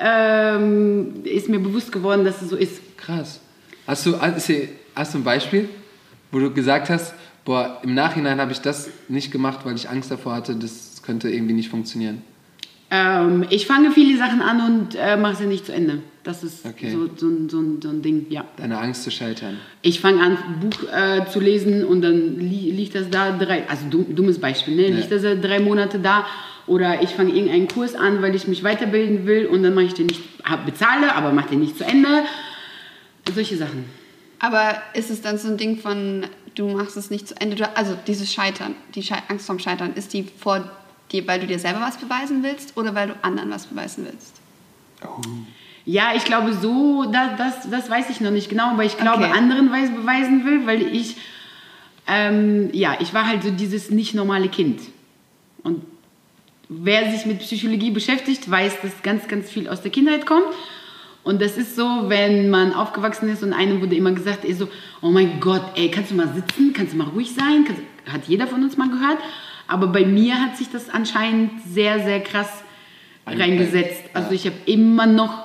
ähm, ist mir bewusst geworden, dass es so ist. Krass. Hast du, hast du hast du ein Beispiel, wo du gesagt hast, boah, im Nachhinein habe ich das nicht gemacht, weil ich Angst davor hatte, das könnte irgendwie nicht funktionieren? Ähm, ich fange viele Sachen an und äh, mache sie nicht zu Ende. Das ist Okay. so, so, ein- so, ein- so ein Ding, ja. Deine Angst zu scheitern. Ich fange an, ein Buch äh, zu lesen und dann li liegt das da drei, also dumm, dummes Beispiel, ne? Ja. liegt das da drei Monate da oder ich fange irgendeinen Kurs an, weil ich mich weiterbilden will und dann mache ich den nicht, bezahle, aber mache den nicht zu Ende. Solche Sachen. Aber ist es dann so ein Ding von, du machst es nicht zu Ende? Du, also dieses Scheitern, die Schei Angst vorm Scheitern, ist die vor dir, weil du dir selber was beweisen willst oder weil du anderen was beweisen willst? Ja, ich glaube so, das, das, das weiß ich noch nicht genau, aber ich glaube Okay. anderen weiß, beweisen will, weil ich, ähm, ja, ich war halt so dieses nicht normale Kind. Und wer sich mit Psychologie beschäftigt, weiß, dass ganz, ganz viel aus der Kindheit kommt. Und das ist so, wenn man aufgewachsen ist und einem wurde immer gesagt, ey, so, oh mein Gott, ey, kannst du mal sitzen, kannst du mal ruhig sein, kannst, hat jeder von uns mal gehört. Aber bei mir hat sich das anscheinend sehr, sehr krass reingesetzt. Also ich habe immer noch,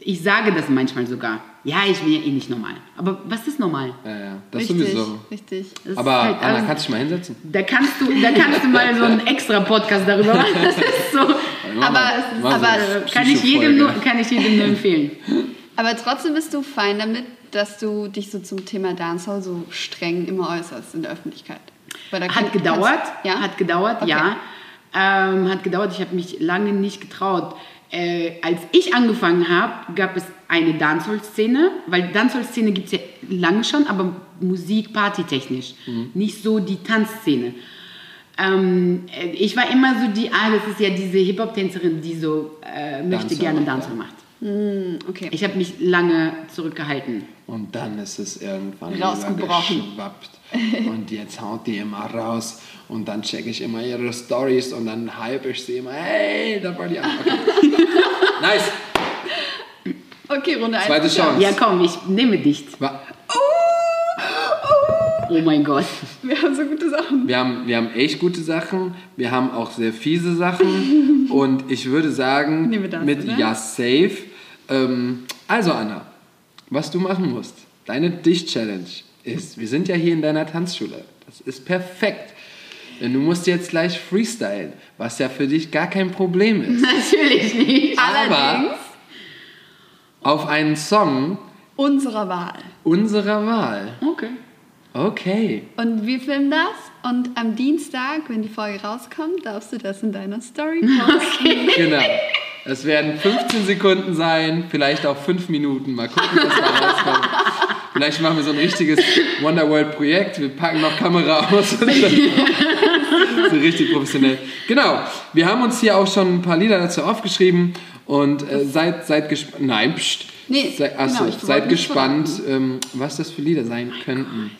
ich sage das manchmal sogar, ja, ich bin ja eh nicht normal. Aber was ist normal? Ja, ja, das richtig, sowieso. richtig. Das Aber ist halt Anna, kannst du dich mal hinsetzen? da kannst du, da kannst du mal so einen extra Podcast darüber machen. Das ist so, Aber- aber- kann ich jedem nur, kann ich jedem nur empfehlen. Aber trotzdem bist du fein damit, dass du dich so zum Thema Dancehall so streng immer äußerst in der Öffentlichkeit. Weil da kann- Hat gedauert, kannst- ja? hat gedauert, Okay. ja. Ähm, hat gedauert, ich habe mich lange nicht getraut. Äh, als ich angefangen habe, gab es eine Dancehall-Szene, weil Dancehall-Szene gibt es ja lange schon, aber Musik, Party-technisch. Mhm. Nicht so die Tanzszene. Ähm, äh, ich war immer so die, ah, das ist ja diese Hip-Hop-Tänzerin, die so äh, möchte Dancehall gerne Dancehall ja. macht. Hm, okay. Ich habe mich lange zurückgehalten. Und dann ist es irgendwann Rausgebrochen. geschwappt. Und jetzt haut die immer raus. Und dann checke ich immer ihre Stories und dann hype ich sie immer. Hey, da war die an. Okay. nice. Okay, Runde 1. Zweite Chance. Ja, komm, ich nehme dicht. Wa- Oh mein Gott. Wir haben so gute Sachen. Wir haben, wir haben echt gute Sachen. Wir haben auch sehr fiese Sachen. Und ich würde sagen, das, mit oder? Ja Safe. Ähm, also, Anna, was du machen musst, deine Dicht-Challenge ist, wir sind ja hier in deiner Tanzschule. Das ist perfekt. Denn du musst jetzt gleich freestylen, was ja für dich gar kein Problem ist. Natürlich nicht. Allerdings Auf einen Song unserer Wahl. unserer Wahl. Okay. Okay. Und wir filmen das und am Dienstag, wenn die Folge rauskommt, darfst du das in deiner Story posten. Genau. Es werden 15 Sekunden sein, vielleicht auch 5 Minuten. Mal gucken, was da rauskommt. Vielleicht machen wir so ein richtiges Wonderworld-Projekt. Wir packen noch Kamera aus. So richtig professionell. Genau. Wir haben uns hier auch schon ein paar Lieder dazu aufgeschrieben. Und äh, seid, seid gespannt. Nein, pst. Nee, Sei, achso, genau, seid gespannt, ähm, was das für Lieder sein könnten.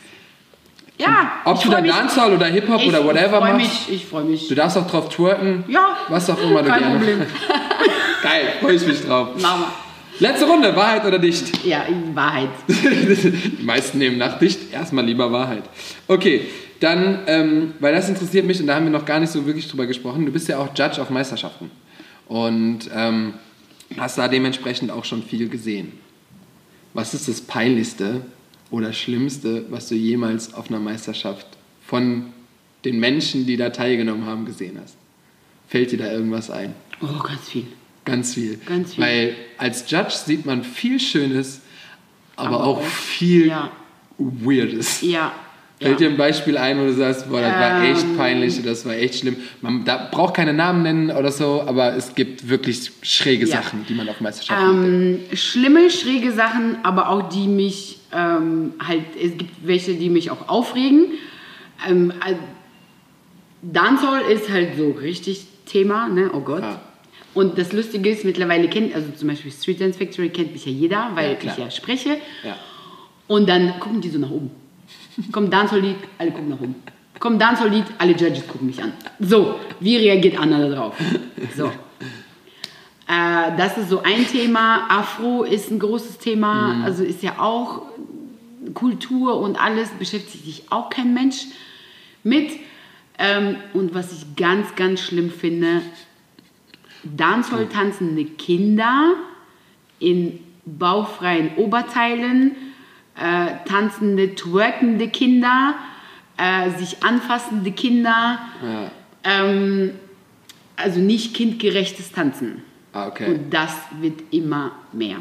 Ja. Ob ich du dann. Dancehall oder Hip-Hop oder whatever freu machst. Mich, ich freue mich. Du darfst auch drauf twerken. Ja. Was auch immer du Kein gerne. Problem. Geil, freue ich mich drauf. Mama. Letzte Runde, Wahrheit oder Dicht? Ja, Wahrheit. Die meisten nehmen nach Dicht erstmal lieber Wahrheit. Okay, dann, ähm, weil das interessiert mich und da haben wir noch gar nicht so wirklich drüber gesprochen. Du bist ja auch Judge auf Meisterschaften und ähm, hast da dementsprechend auch schon viel gesehen. Was ist das Peinlichste oder Schlimmste, was du jemals auf einer Meisterschaft von den Menschen, die da teilgenommen haben, gesehen hast? Fällt dir da irgendwas ein? Oh, ganz viel. Ganz viel. Ganz viel. Weil als Judge sieht man viel Schönes, aber, Aber auch viel ja. Weirdes. Ja. Fällt ja. dir ein Beispiel ein, wo du sagst, boah, das war echt Ähm. peinlich, das war echt schlimm. Man da braucht keine Namen nennen oder so, aber es gibt wirklich schräge Ja. Sachen, die man auf Meisterschaften Ähm, schlimme, schräge Sachen, aber auch die mich ähm, halt, es gibt welche, die mich auch aufregen. Ähm, äh, Dancehall ist halt so richtig Thema, ne? Oh Gott. Ja. Und das Lustige ist, mittlerweile kennt, also zum Beispiel Street Dance Factory kennt mich ja jeder, weil Ja, ich ja spreche. Ja. Und dann gucken die so nach oben. Kommt Dancehall-Lied, alle gucken nach oben. Kommt Dancehall-Lied, alle Judges gucken mich an. So, wie reagiert Anna da drauf? So. Äh, das ist so ein Thema. Afro ist ein großes Thema. Also ist ja auch Kultur und alles, beschäftigt sich auch kein Mensch mit. Ähm, und was ich ganz, ganz schlimm finde, Dancehall tanzende Kinder in bauchfreien Oberteilen, äh, tanzende, twerkende Kinder, äh, sich anfassende Kinder, Ja. ähm, also nicht kindgerechtes Tanzen. Ah, okay. Und das wird immer mehr.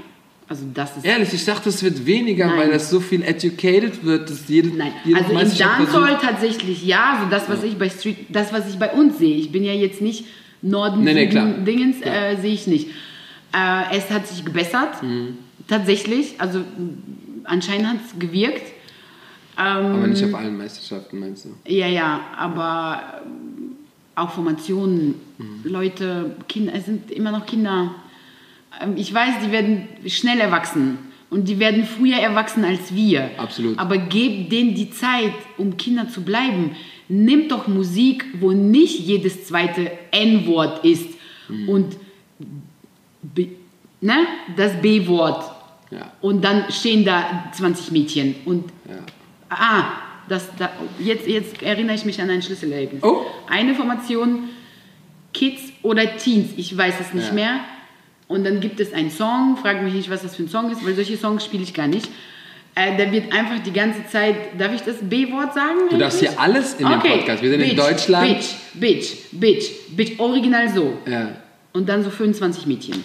Also das ist Ehrlich, ich dachte, es wird weniger, Nein. weil das so viel educated wird, dass jede, Nein, jede also Meisterschaft Dancehall tatsächlich ja, also das, was ich bei Street, das, was ich bei uns sehe. Ich bin ja jetzt nicht Norden, Nee, nee. Dingens, äh, sehe ich nicht. Äh, es hat sich gebessert, Mhm. tatsächlich, also anscheinend hat es gewirkt. Ähm, Aber nicht auf allen Meisterschaften, meinst du? Ja, ja, aber ähm, auch Formationen, Mhm. Leute, Kinder, es sind immer noch Kinder. Ähm, Ich weiß, die werden schnell erwachsen und die werden früher erwachsen als wir. Absolut. Aber gebt denen die Zeit, um Kinder zu bleiben. Nimmt doch Musik, wo nicht jedes zweite N-Wort ist Mhm. und B, ne, das B-Wort. Ja. Und dann stehen da 20 Mädchen und Ja. Ah, das, da, jetzt, jetzt erinnere ich mich an ein Schlüsselerlebnis. Oh. Eine Formation, Kids oder Teens, ich weiß es nicht Ja. mehr. Und dann gibt es einen Song, frag mich nicht, was das für ein Song ist, weil solche Songs spiele ich gar nicht. Äh, da wird einfach die ganze Zeit, darf ich das B-Wort sagen? Du darfst hier alles in dem Podcast. Wir sind in Deutschland. Bitch, Bitch, Bitch, Bitch, original so. Ja. Und dann so 25 Mädchen.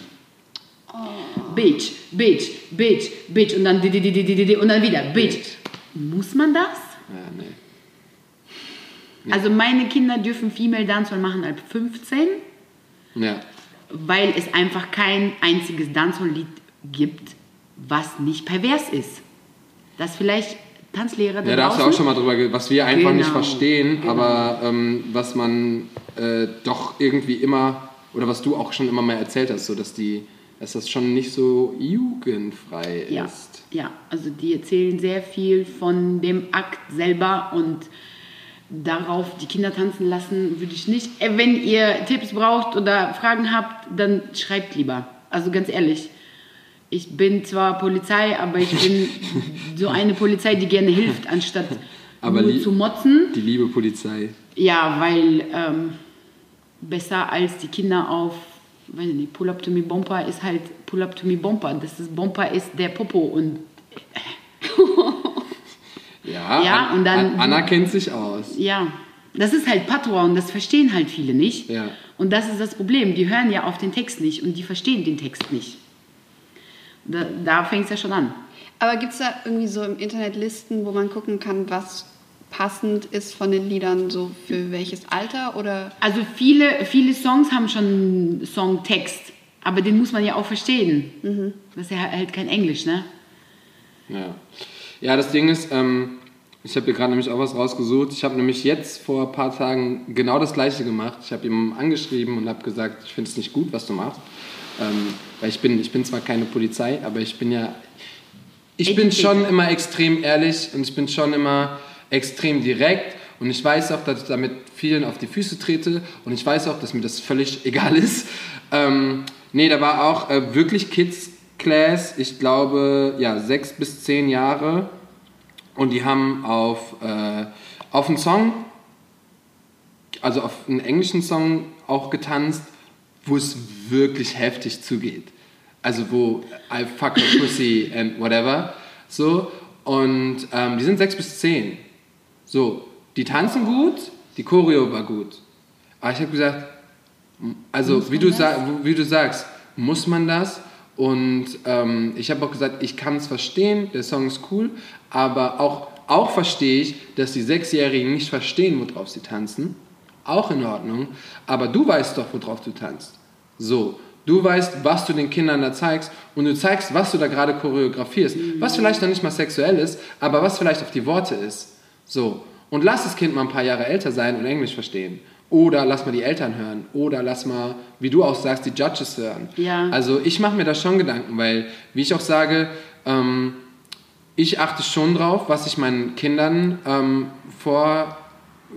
Bitch, Bitch, Bitch, Bitch und dann di- di- di- di- di- di- und dann wieder Bitch. Muss man das? Ja, nee. Also meine Kinder dürfen Female Dancehall machen ab 15, Ja. weil es einfach kein einziges Dancehall-Lied gibt, was nicht pervers ist. Das vielleicht Tanzlehrer da Ja, da hast du auch schon mal drüber, was wir einfach nicht Genau, verstehen, genau. aber ähm, was man äh, doch irgendwie immer, oder was du auch schon immer mal erzählt hast, so dass die, dass das schon nicht so jugendfrei Ja, ist. ja, also die erzählen sehr viel von dem Akt selber und darauf die Kinder tanzen lassen würde ich nicht. Äh, Wenn ihr Tipps braucht oder Fragen habt, dann schreibt lieber. Also ganz ehrlich, ich bin zwar Polizei, aber ich bin so eine Polizei, die gerne hilft, anstatt Aber nur zu motzen. Die liebe Polizei. Ja, weil ähm, besser als die Kinder auf, weiß ich nicht, Pull-Up to me Bomber ist halt Pull-Up to me Bomber. Das ist Bomber ist der Popo und Ja, Ja, An- und dann- An- Anna kennt sich aus. ja, das ist halt Patois und das verstehen halt viele nicht. Ja. Und das ist das Problem. Die hören ja auf den Text nicht und die verstehen den Text nicht. Da, da fängt es ja schon an. Aber gibt es da irgendwie so im Internet Listen, wo man gucken kann, was passend ist von den Liedern, so für welches Alter? Oder Also viele, viele Songs haben schon einen Songtext, aber den muss man ja auch verstehen. Das ist ja halt kein Englisch, ne? Ja, ja das Ding ist, ähm, ich habe hier gerade nämlich auch was rausgesucht. Ich habe nämlich jetzt vor ein paar Tagen genau das gleiche gemacht. Ich habe ihm angeschrieben und habe gesagt, ich finde es nicht gut, was du machst. Ähm, weil ich bin, ich bin zwar keine Polizei, aber ich bin ja, ich bin schon immer extrem ehrlich und ich bin schon immer extrem direkt und ich weiß auch, dass ich damit vielen auf die Füße trete und ich weiß auch, dass mir das völlig egal ist. Ähm, nee, da war auch äh, wirklich Kids Class, ich glaube, ja, sechs bis zehn Jahre und die haben auf, äh, auf einen Song, also auf einen englischen Song auch getanzt, wo es wirklich heftig zugeht. Also wo I fuck her pussy and whatever. So. Und ähm, die sind sechs bis zehn. So. Die tanzen gut, die Choreo war gut. Aber ich habe gesagt, also wie du, wie du sagst, muss man das? Und ähm, ich habe auch gesagt, ich kann es verstehen, der Song ist cool, aber auch, auch verstehe ich, dass die Sechsjährigen nicht verstehen, worauf sie tanzen. Auch in Ordnung, aber du weißt doch, worauf du tanzt. So, du weißt, was du den Kindern da zeigst und du zeigst, was du da gerade choreografierst, was vielleicht noch nicht mal sexuell ist, aber was vielleicht auf die Worte ist. So, und lass das Kind mal ein paar Jahre älter sein und Englisch verstehen. Oder lass mal die Eltern hören. Oder lass mal, wie du auch sagst, die Judges hören. Ja. Also ich mache mir da schon Gedanken, weil, wie ich auch sage, ähm, ich achte schon drauf, was ich meinen Kindern ähm, vor,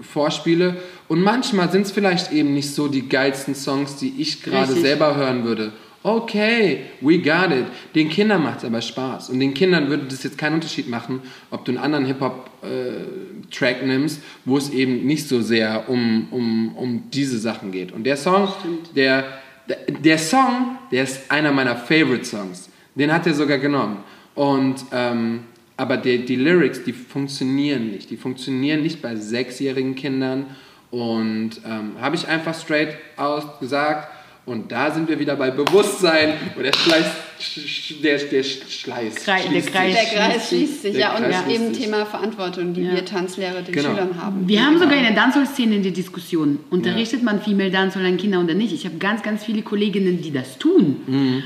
vorspiele. Und manchmal sind es vielleicht eben nicht so die geilsten Songs, die ich gerade selber hören würde. Okay, we got it. Den Kindern macht es aber Spaß. Und den Kindern würde das jetzt keinen Unterschied machen, ob du einen anderen Hip-Hop-Track nimmst, wo es eben nicht so sehr um, um, um diese Sachen geht. Und der Song, der, der, der Song, der ist einer meiner Favorite-Songs. Den hat er sogar genommen. Und, ähm, aber die, die Lyrics, die funktionieren nicht. Die funktionieren nicht bei sechsjährigen Kindern. Und ähm, habe ich einfach straight aus gesagt. Und da sind wir wieder bei Bewusstsein. Und der Schleiß, sch- der, der Schleiß. Krei- der schließt Kreis sich. Der Kreis schließt sich, ja, und Kreis schließt eben. Thema Verantwortung, die Ja. wir Tanzlehrer den Genau. Schülern haben. Wir haben sogar in der Dancehall-Szene die Diskussion, unterrichtet man Female Dancehall an Kinder oder nicht? Ich habe ganz, ganz viele Kolleginnen, die das tun. Mhm.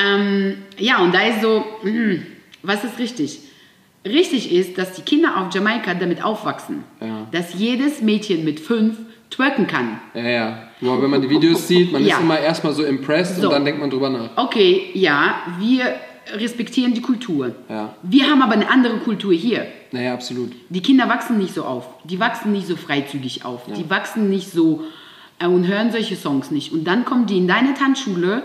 Ähm, ja, und da ist so, mm, was ist richtig? Richtig ist, dass die Kinder auf Jamaika damit aufwachsen, Ja. dass jedes Mädchen mit fünf twerken kann. Ja, ja. Boah, wenn man die Videos sieht, man Ja. ist immer erstmal so impressed So. und dann denkt man drüber nach. Okay, ja, wir respektieren die Kultur. Ja. Wir haben aber eine andere Kultur hier. Naja, absolut. Die Kinder wachsen nicht so auf. Die wachsen nicht so freizügig auf. Die wachsen nicht so äh, und hören solche Songs nicht. Und dann kommen die in deine Tanzschule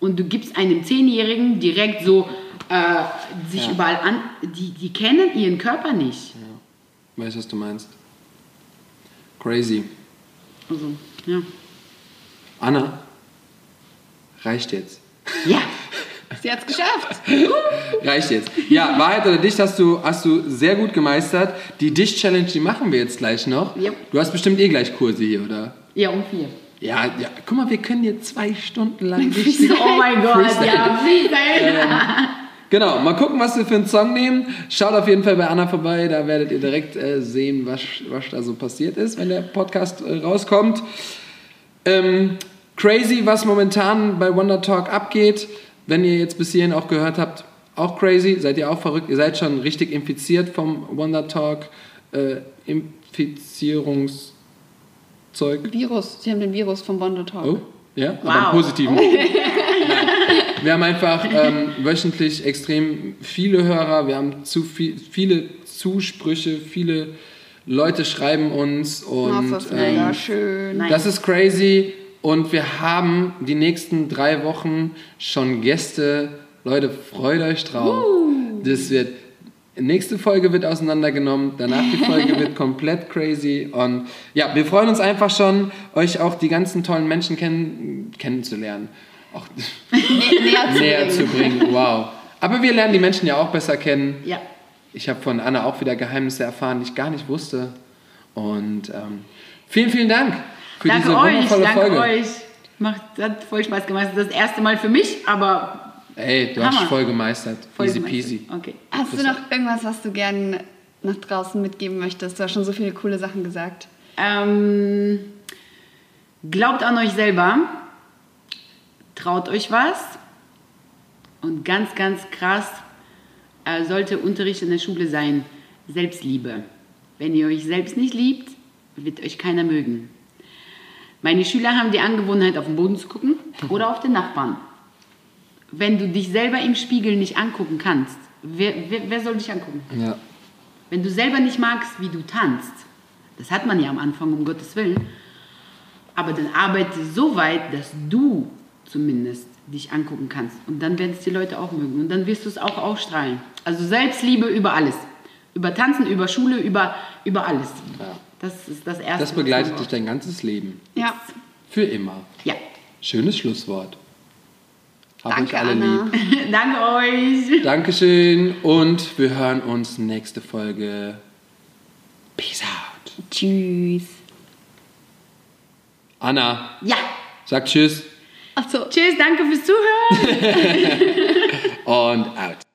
und du gibst einem Zehnjährigen direkt so äh, sich Ja. überall an. Die, die kennen ihren Körper nicht. Weißt du, was du meinst? Crazy. Also, ja. Anna, reicht jetzt. Ja, sie hat es geschafft. Reicht jetzt. Ja, Wahrheit oder Dicht hast du, hast du sehr gut gemeistert. Die Dicht-Challenge, die machen wir jetzt gleich noch. Ja. Du hast bestimmt eh gleich Kurse hier, oder? Ja, um vier. Ja, ja. Guck mal, wir können hier zwei Stunden lang richtig... Oh mein Gott, Freestyle. ja, Freestyle. Genau, mal gucken, was wir für einen Song nehmen. Schaut auf jeden Fall bei Anna vorbei, da werdet ihr direkt äh, sehen, was, was da so passiert ist, wenn der Podcast äh, rauskommt. Ähm, crazy, was momentan bei Wonder Talk abgeht. Wenn ihr jetzt bis hierhin auch gehört habt, auch crazy, seid ihr auch verrückt, ihr seid schon richtig infiziert vom Wonder Talk äh, Infizierungszeug. Virus, sie haben den Virus vom Wonder Talk. Oh, ja, aber Wow. im Positiven. Wir haben einfach ähm, wöchentlich extrem viele Hörer, wir haben zu viel, viele Zusprüche, viele Leute schreiben uns Oh, und das ist mega ähm, schön. Nein. das ist crazy und wir haben die nächsten drei Wochen schon Gäste. Leute, freut euch drauf. Das wird nächste Folge wird auseinandergenommen, danach die Folge wird komplett crazy und ja, wir freuen uns einfach schon, euch auch die ganzen tollen Menschen kenn kennenzulernen. Auch Nä näher zu näher bringen. zu bringen. Wow. Aber wir lernen die Menschen ja auch besser kennen. Ja. Ich habe von Anna auch wieder Geheimnisse erfahren, die ich gar nicht wusste. Und ähm, vielen, vielen Dank für Danke diese euch, wundervolle danke Folge. euch. Macht, hat voll Spaß gemacht. Das ist das erste Mal für mich, aber Ey, du Hammer. hast voll gemeistert. voll Easy gemeistert. peasy. Okay. Hast du noch irgendwas, was du gerne nach draußen mitgeben möchtest? Du hast schon so viele coole Sachen gesagt. Ähm, glaubt an euch selber, traut euch was und ganz, ganz krass sollte Unterricht in der Schule sein, Selbstliebe. Wenn ihr euch selbst nicht liebt, wird euch keiner mögen. Meine Schüler haben die Angewohnheit, auf den Boden zu gucken oder auf den Nachbarn. Wenn du dich selber im Spiegel nicht angucken kannst, wer, wer, wer soll dich angucken? Ja. Wenn du selber nicht magst, wie du tanzt, das hat man ja am Anfang, um Gottes Willen, aber dann arbeite so weit, dass du zumindest dich angucken kannst. Und dann werden es die Leute auch mögen. Und dann wirst du es auch ausstrahlen. Also Selbstliebe über alles. Über Tanzen, über Schule, über, über alles. Ja. Das ist das Erste. Das begleitet dich dein ganzes Leben. Ja. Für immer. Ja. Schönes Schlusswort. Hab Danke, euch alle Anna. lieb. Danke euch. Dankeschön und wir hören uns nächste Folge. Peace out. Tschüss. Anna, Ja. sag Tschüss Ach so. Tschüss, danke fürs Zuhören. und out.